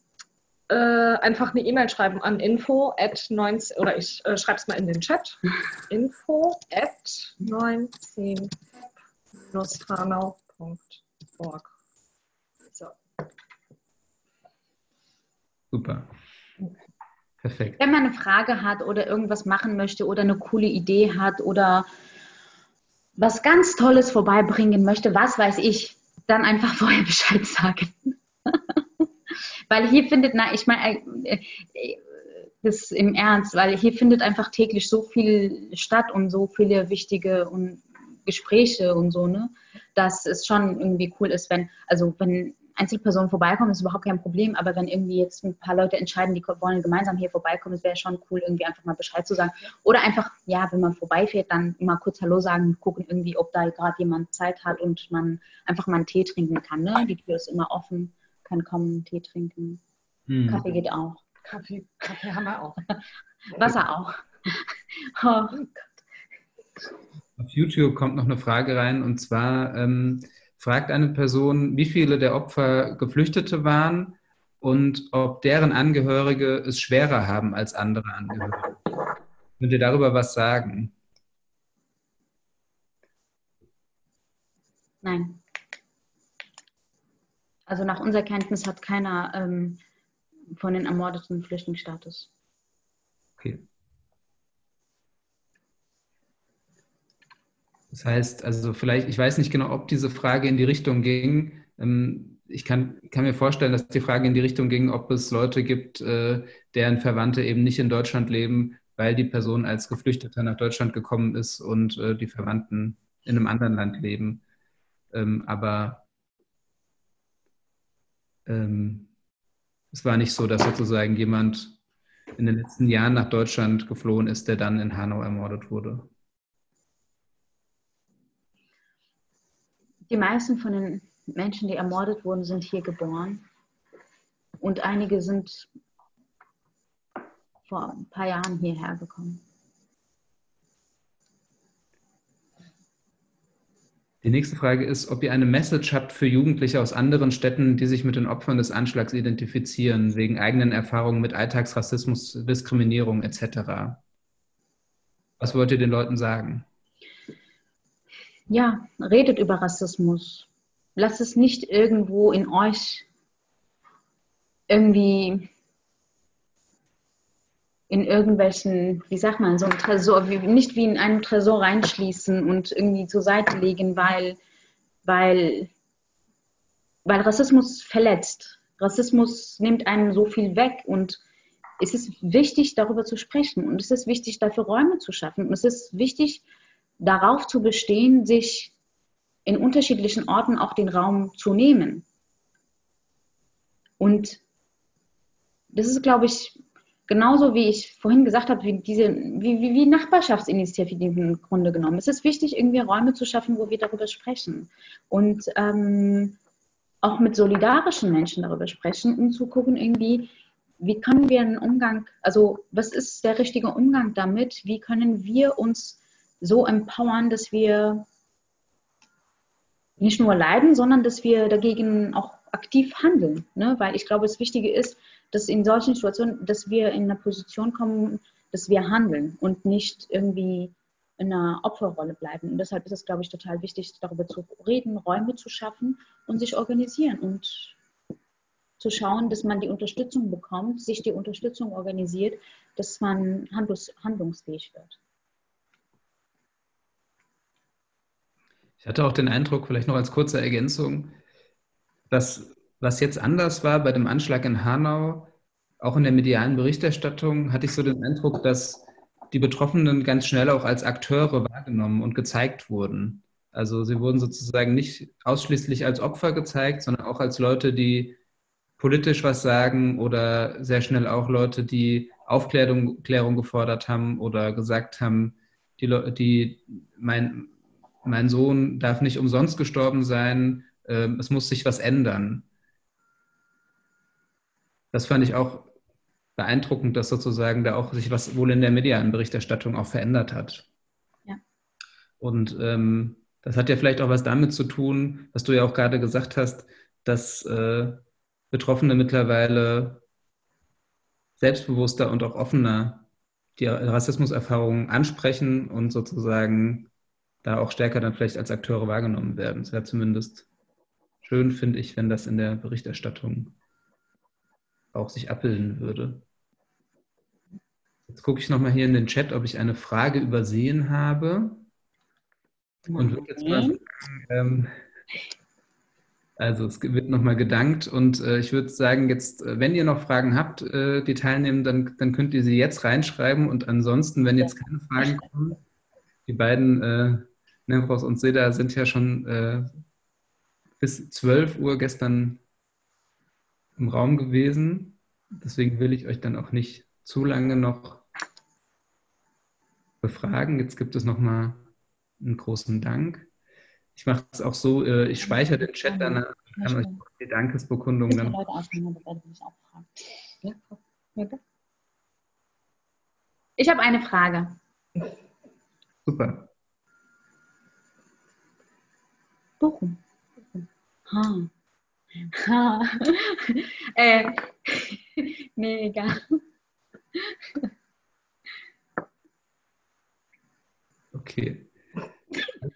F: äh, einfach eine E-Mail schreiben an info at 19, oder ich äh, schreibe es mal in den Chat, info at 19-hanau.org. So.
E: Super. Perfekt.
G: Wenn man eine Frage hat oder irgendwas machen möchte oder eine coole Idee hat oder was ganz Tolles vorbeibringen möchte, was weiß ich, dann einfach vorher Bescheid sagen. weil hier findet, na, ich meine, äh, äh, das im Ernst, weil hier findet einfach täglich so viel statt und so viele wichtige und Gespräche und so, ne, dass es schon irgendwie cool ist, wenn, also wenn Einzelpersonen vorbeikommen, ist überhaupt kein Problem, aber wenn irgendwie jetzt ein paar Leute entscheiden, die wollen gemeinsam hier vorbeikommen, es wäre schon cool, irgendwie einfach mal Bescheid zu sagen. Oder einfach, ja, wenn man vorbeifährt, dann mal kurz Hallo sagen, gucken irgendwie, ob da gerade jemand Zeit hat und man einfach mal einen Tee trinken kann. Ne? Die Tür ist immer offen kann kommen, Tee trinken. Hm. Kaffee geht auch.
F: Kaffee, Kaffee haben wir auch.
G: Wasser auch.
E: Oh Auf YouTube kommt noch eine Frage rein und zwar ähm, fragt eine Person, wie viele der Opfer Geflüchtete waren und ob deren Angehörige es schwerer haben als andere Angehörige. Könnt ihr darüber was sagen?
G: Nein. Also nach unserer Kenntnis hat keiner ähm, von den Ermordeten Flüchtlingsstatus.
E: Okay. Das heißt, also vielleicht, ich weiß nicht genau, ob diese Frage in die Richtung ging. Ähm, ich kann, kann, mir vorstellen, dass die Frage in die Richtung ging, ob es Leute gibt, äh, deren Verwandte eben nicht in Deutschland leben, weil die Person als Geflüchteter nach Deutschland gekommen ist und äh, die Verwandten in einem anderen Land leben. Ähm, aber ähm, es war nicht so, dass sozusagen jemand in den letzten Jahren nach Deutschland geflohen ist, der dann in Hanau ermordet wurde.
G: Die meisten von den Menschen, die ermordet wurden, sind hier geboren. Und einige sind vor ein paar Jahren hierher gekommen.
E: Die nächste Frage ist, ob ihr eine Message habt für Jugendliche aus anderen Städten, die sich mit den Opfern des Anschlags identifizieren, wegen eigenen Erfahrungen mit Alltagsrassismus, Diskriminierung etc. Was wollt ihr den Leuten sagen?
G: Ja, redet über Rassismus. Lasst es nicht irgendwo in euch irgendwie in irgendwelchen, wie sagt man, so ein Tresor, nicht wie in einem Tresor reinschließen und irgendwie zur Seite legen, weil, weil, weil Rassismus verletzt. Rassismus nimmt einem so viel weg und es ist wichtig, darüber zu sprechen und es ist wichtig, dafür Räume zu schaffen und es ist wichtig, darauf zu bestehen, sich in unterschiedlichen Orten auch den Raum zu nehmen. Und das ist, glaube ich, genauso wie ich vorhin gesagt habe, wie diese, wie, wie, wie Nachbarschaftsinitiativen im Grunde genommen. Es ist wichtig, irgendwie Räume zu schaffen, wo wir darüber sprechen. Und ähm, auch mit solidarischen Menschen darüber sprechen, um zu gucken, irgendwie, wie können wir einen Umgang, also was ist der richtige Umgang damit? Wie können wir uns so empowern, dass wir nicht nur leiden, sondern dass wir dagegen auch aktiv handeln. Ne? Weil ich glaube, das Wichtige ist, dass in solchen Situationen, dass wir in eine Position kommen, dass wir handeln und nicht irgendwie in einer Opferrolle bleiben. Und deshalb ist es, glaube ich, total wichtig, darüber zu reden, Räume zu schaffen und sich organisieren und zu schauen, dass man die Unterstützung bekommt, sich die Unterstützung organisiert, dass man handlungs handlungsfähig wird.
E: Ich hatte auch den Eindruck, vielleicht noch als kurze Ergänzung, dass was jetzt anders war bei dem Anschlag in Hanau, auch in der medialen Berichterstattung, hatte ich so den Eindruck, dass die Betroffenen ganz schnell auch als Akteure wahrgenommen und gezeigt wurden. Also sie wurden sozusagen nicht ausschließlich als Opfer gezeigt, sondern auch als Leute, die politisch was sagen oder sehr schnell auch Leute, die Aufklärung Klärung gefordert haben oder gesagt haben, die, die mein, mein Sohn darf nicht umsonst gestorben sein, äh, es muss sich was ändern. Das fand ich auch beeindruckend, dass sozusagen da auch sich was wohl in der medialen Berichterstattung auch verändert hat. Ja. Und ähm, das hat ja vielleicht auch was damit zu tun, was du ja auch gerade gesagt hast, dass äh, Betroffene mittlerweile selbstbewusster und auch offener die Rassismuserfahrungen ansprechen und sozusagen da auch stärker dann vielleicht als Akteure wahrgenommen werden. Es wäre zumindest schön, finde ich, wenn das in der Berichterstattung auch sich abbilden würde. Jetzt gucke ich nochmal hier in den Chat, ob ich eine Frage übersehen habe. Und würde jetzt mal sagen, ähm, also es wird nochmal gedankt und äh, ich würde sagen, jetzt, äh, wenn ihr noch Fragen habt, äh, die teilnehmen, dann, dann könnt ihr sie jetzt reinschreiben und ansonsten, wenn jetzt keine Fragen kommen, die beiden äh, Nevros und Seda sind ja schon äh, bis 12 Uhr gestern im Raum gewesen. Deswegen will ich euch dann auch nicht zu lange noch befragen. Jetzt gibt es nochmal einen großen Dank. Ich mache es auch so, äh, ich speichere den Chat dann, kann euch die Dankesbekundung dann.
G: Ich habe eine Frage.
E: Super.
G: Bochum. Ha. Ha. äh, nee, egal.
E: Okay.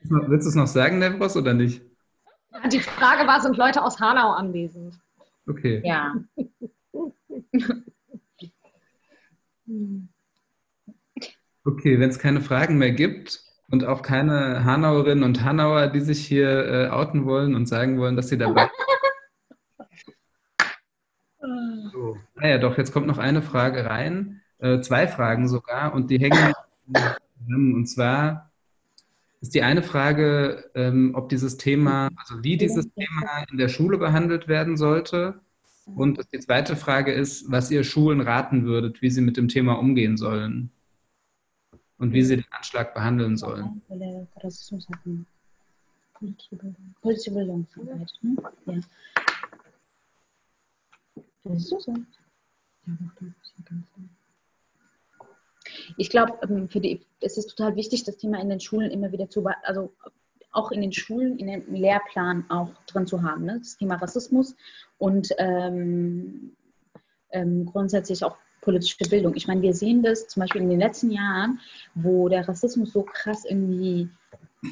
E: Willst du es noch sagen, Nevros, oder nicht?
F: Die Frage war, sind Leute aus Hanau anwesend?
E: Okay.
G: Ja.
E: Okay, wenn es keine Fragen mehr gibt und auch keine Hanauerinnen und Hanauer, die sich hier äh, outen wollen und sagen wollen, dass sie dabei sind. so. Naja, doch, jetzt kommt noch eine Frage rein. Äh, zwei Fragen sogar und die hängen zusammen. Und zwar ist die eine Frage, ähm, ob dieses Thema, also wie dieses Thema in der Schule behandelt werden sollte. Und die zweite Frage ist, was ihr Schulen raten würdet, wie sie mit dem Thema umgehen sollen und wie sie den Anschlag behandeln sollen.
G: Ich glaube, ähm, es ist total wichtig, das Thema in den Schulen immer wieder zu, also auch in den Schulen, in dem Lehrplan auch drin zu haben, ne? das Thema Rassismus und ähm, ähm, grundsätzlich auch politische Bildung. Ich meine, wir sehen das zum Beispiel in den letzten Jahren, wo der Rassismus so krass irgendwie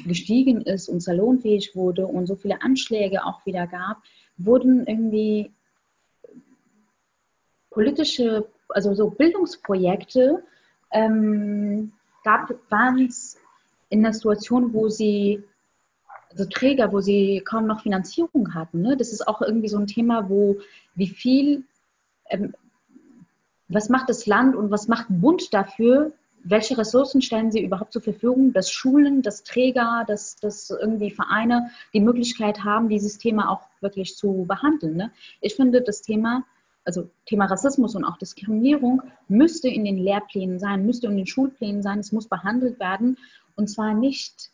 G: gestiegen ist und salonfähig wurde und so viele Anschläge auch wieder gab, wurden irgendwie politische, also so Bildungsprojekte ähm, gab, waren es in einer Situation, wo sie, also Träger, wo sie kaum noch Finanzierung hatten. Ne? Das ist auch irgendwie so ein Thema, wo wie viel, ähm, was macht das Land und was macht Bund dafür, welche Ressourcen stellen sie überhaupt zur Verfügung, dass Schulen, dass Träger, dass, dass irgendwie Vereine die Möglichkeit haben, dieses Thema auch wirklich zu behandeln. Ne? Ich finde das Thema also Thema Rassismus und auch Diskriminierung müsste in den Lehrplänen sein, müsste in den Schulplänen sein, es muss behandelt werden und zwar nicht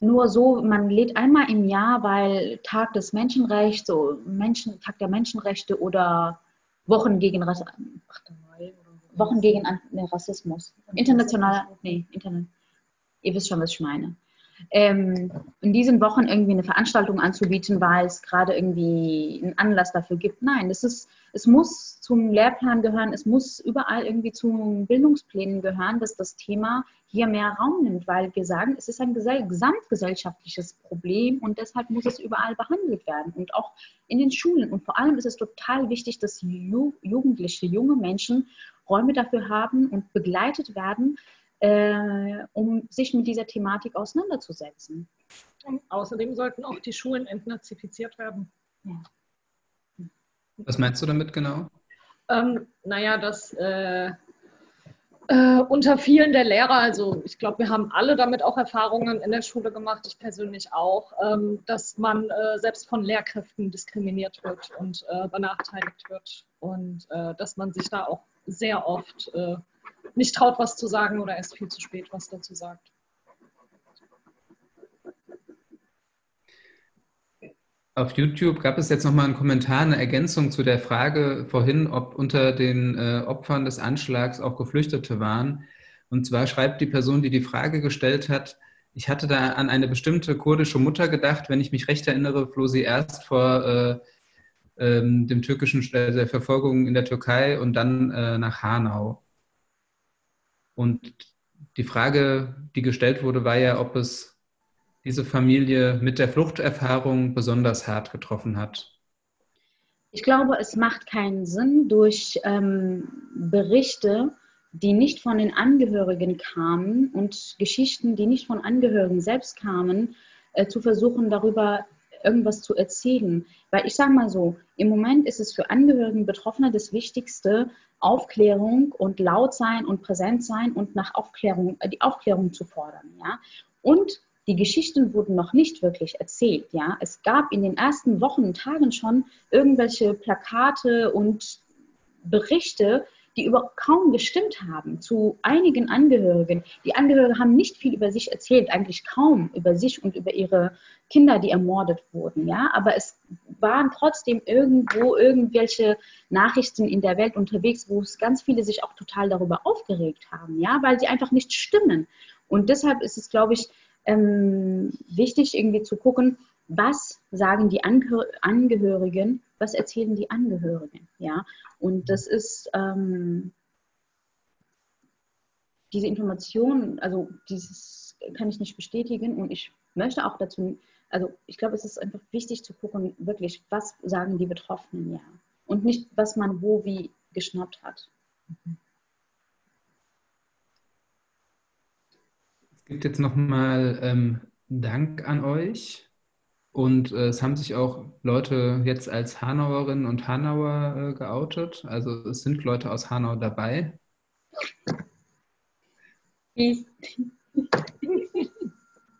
G: nur so, man lädt einmal im Jahr, weil Tag des Menschenrechts, so Menschen, Tag der Menschenrechte oder Wochen gegen, Rass Wochen gegen Rassismus. International, nee, internet. Ihr wisst schon, was ich meine. ähm, in diesen Wochen irgendwie eine Veranstaltung anzubieten, weil es gerade irgendwie einen Anlass dafür gibt. Nein, es, ist, es muss zum Lehrplan gehören, es muss überall irgendwie zu Bildungsplänen gehören, dass das Thema hier mehr Raum nimmt, weil wir sagen, es ist ein gesamtgesellschaftliches Problem und deshalb muss es überall behandelt werden und auch in den Schulen. Und vor allem ist es total wichtig, dass Jugendliche, junge Menschen Räume dafür haben und begleitet werden, äh, um sich mit dieser Thematik auseinanderzusetzen.
F: Und außerdem sollten auch die Schulen entnazifiziert werden. Ja.
E: Was meinst du damit genau?
F: Ähm, naja, dass äh, äh, unter vielen der Lehrer, also ich glaube, wir haben alle damit auch Erfahrungen in der Schule gemacht, ich persönlich auch, ähm, dass man äh, selbst von Lehrkräften diskriminiert wird und äh, benachteiligt wird und äh, dass man sich da auch sehr oft äh, nicht traut, was zu sagen oder erst viel zu spät was dazu sagt.
E: Auf YouTube gab es jetzt nochmal einen Kommentar, eine Ergänzung zu der Frage vorhin, ob unter den äh, Opfern des Anschlags auch Geflüchtete waren. Und zwar schreibt die Person, die die Frage gestellt hat, ich hatte da an eine bestimmte kurdische Mutter gedacht. Wenn ich mich recht erinnere, floh sie erst vor äh, ähm, dem türkischen äh, der Verfolgung in der Türkei und dann äh, nach Hanau. Und die Frage, die gestellt wurde, war ja, ob es diese Familie mit der Fluchterfahrung besonders hart getroffen hat.
G: Ich glaube, es macht keinen Sinn, durch ähm, Berichte, die nicht von den Angehörigen kamen und Geschichten, die nicht von Angehörigen selbst kamen, äh, zu versuchen, darüber irgendwas zu erzählen. Weil ich sage mal so, im Moment ist es für Angehörigen Betroffene das Wichtigste, Aufklärung und laut sein und präsent sein und nach Aufklärung, äh, die Aufklärung zu fordern. Ja? Und die Geschichten wurden noch nicht wirklich erzählt. Ja? Es gab in den ersten Wochen und Tagen schon irgendwelche Plakate und Berichte, die über kaum gestimmt haben zu einigen Angehörigen. Die Angehörigen haben nicht viel über sich erzählt, eigentlich kaum über sich und über ihre Kinder, die ermordet wurden. Ja, aber es waren trotzdem irgendwo irgendwelche Nachrichten in der Welt unterwegs, wo es ganz viele sich auch total darüber aufgeregt haben, ja, weil sie einfach nicht stimmen. Und deshalb ist es, glaube ich, ähm, wichtig, irgendwie zu gucken, was sagen die Angehörigen, was erzählen die Angehörigen, ja. Und das ist ähm, diese Information, also dieses kann ich nicht bestätigen und ich möchte auch dazu, also ich glaube, es ist einfach wichtig zu gucken, wirklich, was sagen die Betroffenen, ja. Und nicht, was man wo wie geschnappt hat.
E: Es gibt jetzt nochmal ähm, Dank an euch. Und äh, es haben sich auch Leute jetzt als Hanauerinnen und Hanauer äh, geoutet. Also es sind Leute aus Hanau dabei.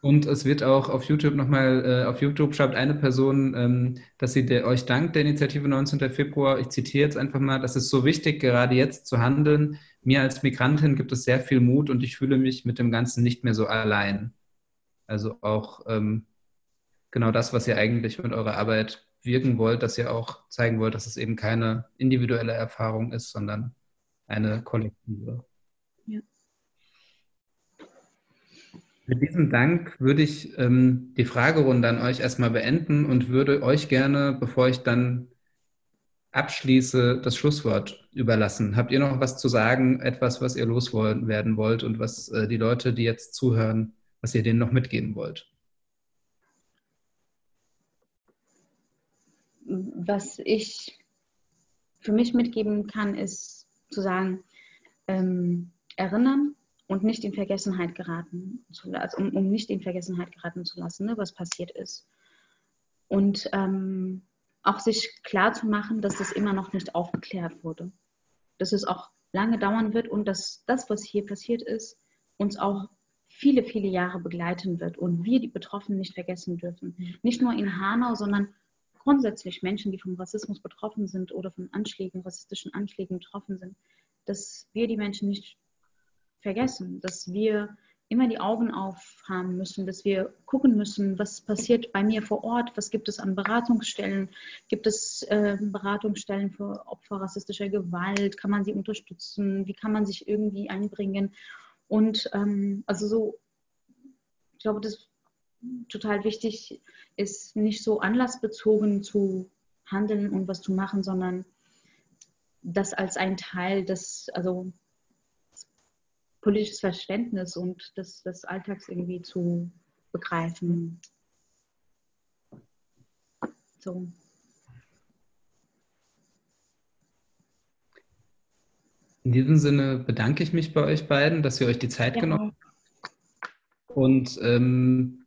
E: Und es wird auch auf YouTube nochmal, äh, auf YouTube schreibt eine Person, ähm, dass sie der, euch dankt der Initiative 19. Februar. Ich zitiere jetzt einfach mal, das ist so wichtig, gerade jetzt zu handeln. Mir als Migrantin gibt es sehr viel Mut und ich fühle mich mit dem Ganzen nicht mehr so allein. Also auch ähm, genau das, was ihr eigentlich mit eurer Arbeit wirken wollt, dass ihr auch zeigen wollt, dass es eben keine individuelle Erfahrung ist, sondern eine kollektive. Mit diesem Dank würde ich ähm, die Fragerunde an euch erstmal beenden und würde euch gerne, bevor ich dann abschließe, das Schlusswort überlassen. Habt ihr noch was zu sagen, etwas, was ihr loswerden wollt und was äh, die Leute, die jetzt zuhören, was ihr denen noch mitgeben wollt?
G: was ich für mich mitgeben kann, ist zu sagen, ähm, erinnern und nicht in Vergessenheit geraten zu lassen, also um, um, nicht in Vergessenheit geraten zu lassen, ne, was passiert ist. Und ähm, auch sich klar zu machen, dass das immer noch nicht aufgeklärt wurde. Dass es auch lange dauern wird und dass das, was hier passiert ist, uns auch viele, viele Jahre begleiten wird und wir die Betroffenen nicht vergessen dürfen. Nicht nur in Hanau, sondern grundsätzlich Menschen, die vom Rassismus betroffen sind oder von Anschlägen, rassistischen Anschlägen betroffen sind, dass wir die Menschen nicht vergessen, dass wir immer die Augen aufhaben müssen, dass wir gucken müssen, was passiert bei mir vor Ort, was gibt es an Beratungsstellen, gibt es äh, Beratungsstellen für Opfer rassistischer Gewalt, kann man sie unterstützen, wie kann man sich irgendwie einbringen? Und ähm, also so, ich glaube, das total wichtig ist, nicht so anlassbezogen zu handeln und was zu machen, sondern das als ein Teil des, also politisches Verständnis und des, des Alltags irgendwie zu begreifen. So.
E: In diesem Sinne bedanke ich mich bei euch beiden, dass ihr euch die Zeit ja. genommen habt. Und ähm,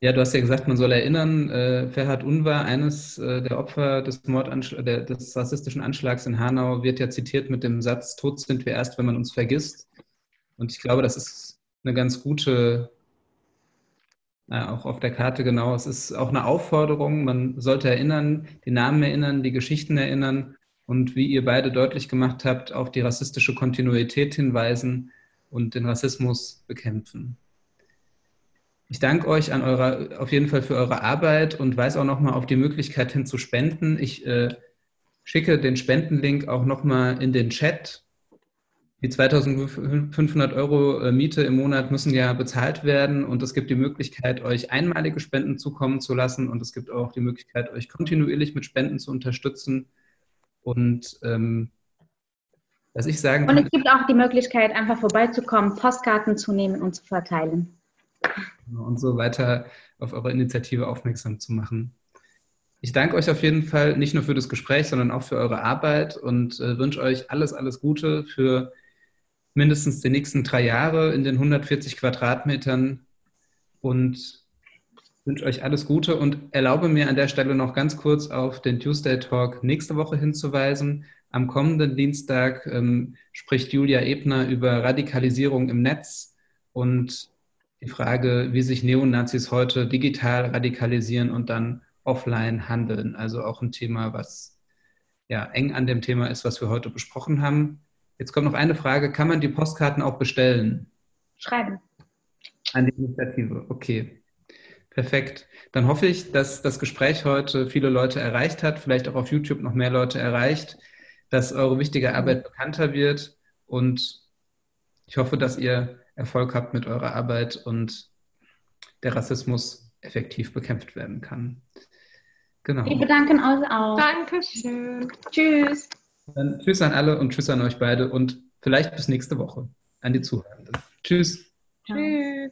E: ja, du hast ja gesagt, man soll erinnern, äh, Ferhat Unvar, eines äh, der Opfer des, der, des rassistischen Anschlags in Hanau, wird ja zitiert mit dem Satz, tot sind wir erst, wenn man uns vergisst. Und ich glaube, das ist eine ganz gute, äh, auch auf der Karte genau, es ist auch eine Aufforderung, man sollte erinnern, die Namen erinnern, die Geschichten erinnern und wie ihr beide deutlich gemacht habt, auf die rassistische Kontinuität hinweisen und den Rassismus bekämpfen. Ich danke euch an eurer, auf jeden Fall für eure Arbeit und weise auch nochmal auf die Möglichkeit hin zu spenden. Ich äh, schicke den Spendenlink auch nochmal in den Chat. Die 2500 Euro äh, Miete im Monat müssen ja bezahlt werden und es gibt die Möglichkeit, euch einmalige Spenden zukommen zu lassen und es gibt auch die Möglichkeit, euch kontinuierlich mit Spenden zu unterstützen. Und ähm, was ich sagen
G: kann. Und es gibt auch die Möglichkeit, einfach vorbeizukommen, Postkarten zu nehmen und zu verteilen.
E: Und so weiter auf eure Initiative aufmerksam zu machen. Ich danke euch auf jeden Fall nicht nur für das Gespräch, sondern auch für eure Arbeit und äh, wünsche euch alles, alles Gute für mindestens die nächsten drei Jahre in den 140 Quadratmetern und wünsche euch alles Gute und erlaube mir an der Stelle noch ganz kurz auf den Tuesday Talk nächste Woche hinzuweisen. Am kommenden Dienstag ähm, spricht Julia Ebner über Radikalisierung im Netz und die Frage, wie sich Neonazis heute digital radikalisieren und dann offline handeln. Also auch ein Thema, was ja eng an dem Thema ist, was wir heute besprochen haben. Jetzt kommt noch eine Frage: Kann man die Postkarten auch bestellen?
G: Schreiben.
E: An die Initiative, okay. Perfekt. Dann hoffe ich, dass das Gespräch heute viele Leute erreicht hat, vielleicht auch auf YouTube noch mehr Leute erreicht, dass eure wichtige Arbeit bekannter wird und ich hoffe, dass ihr Erfolg habt mit eurer Arbeit und der Rassismus effektiv bekämpft werden kann.
G: Genau. Wir bedanken uns auch.
F: Dankeschön.
G: Tschüss.
E: Dann tschüss an alle und tschüss an euch beide und vielleicht bis nächste Woche an die Zuhörenden. Tschüss.
G: Tschüss.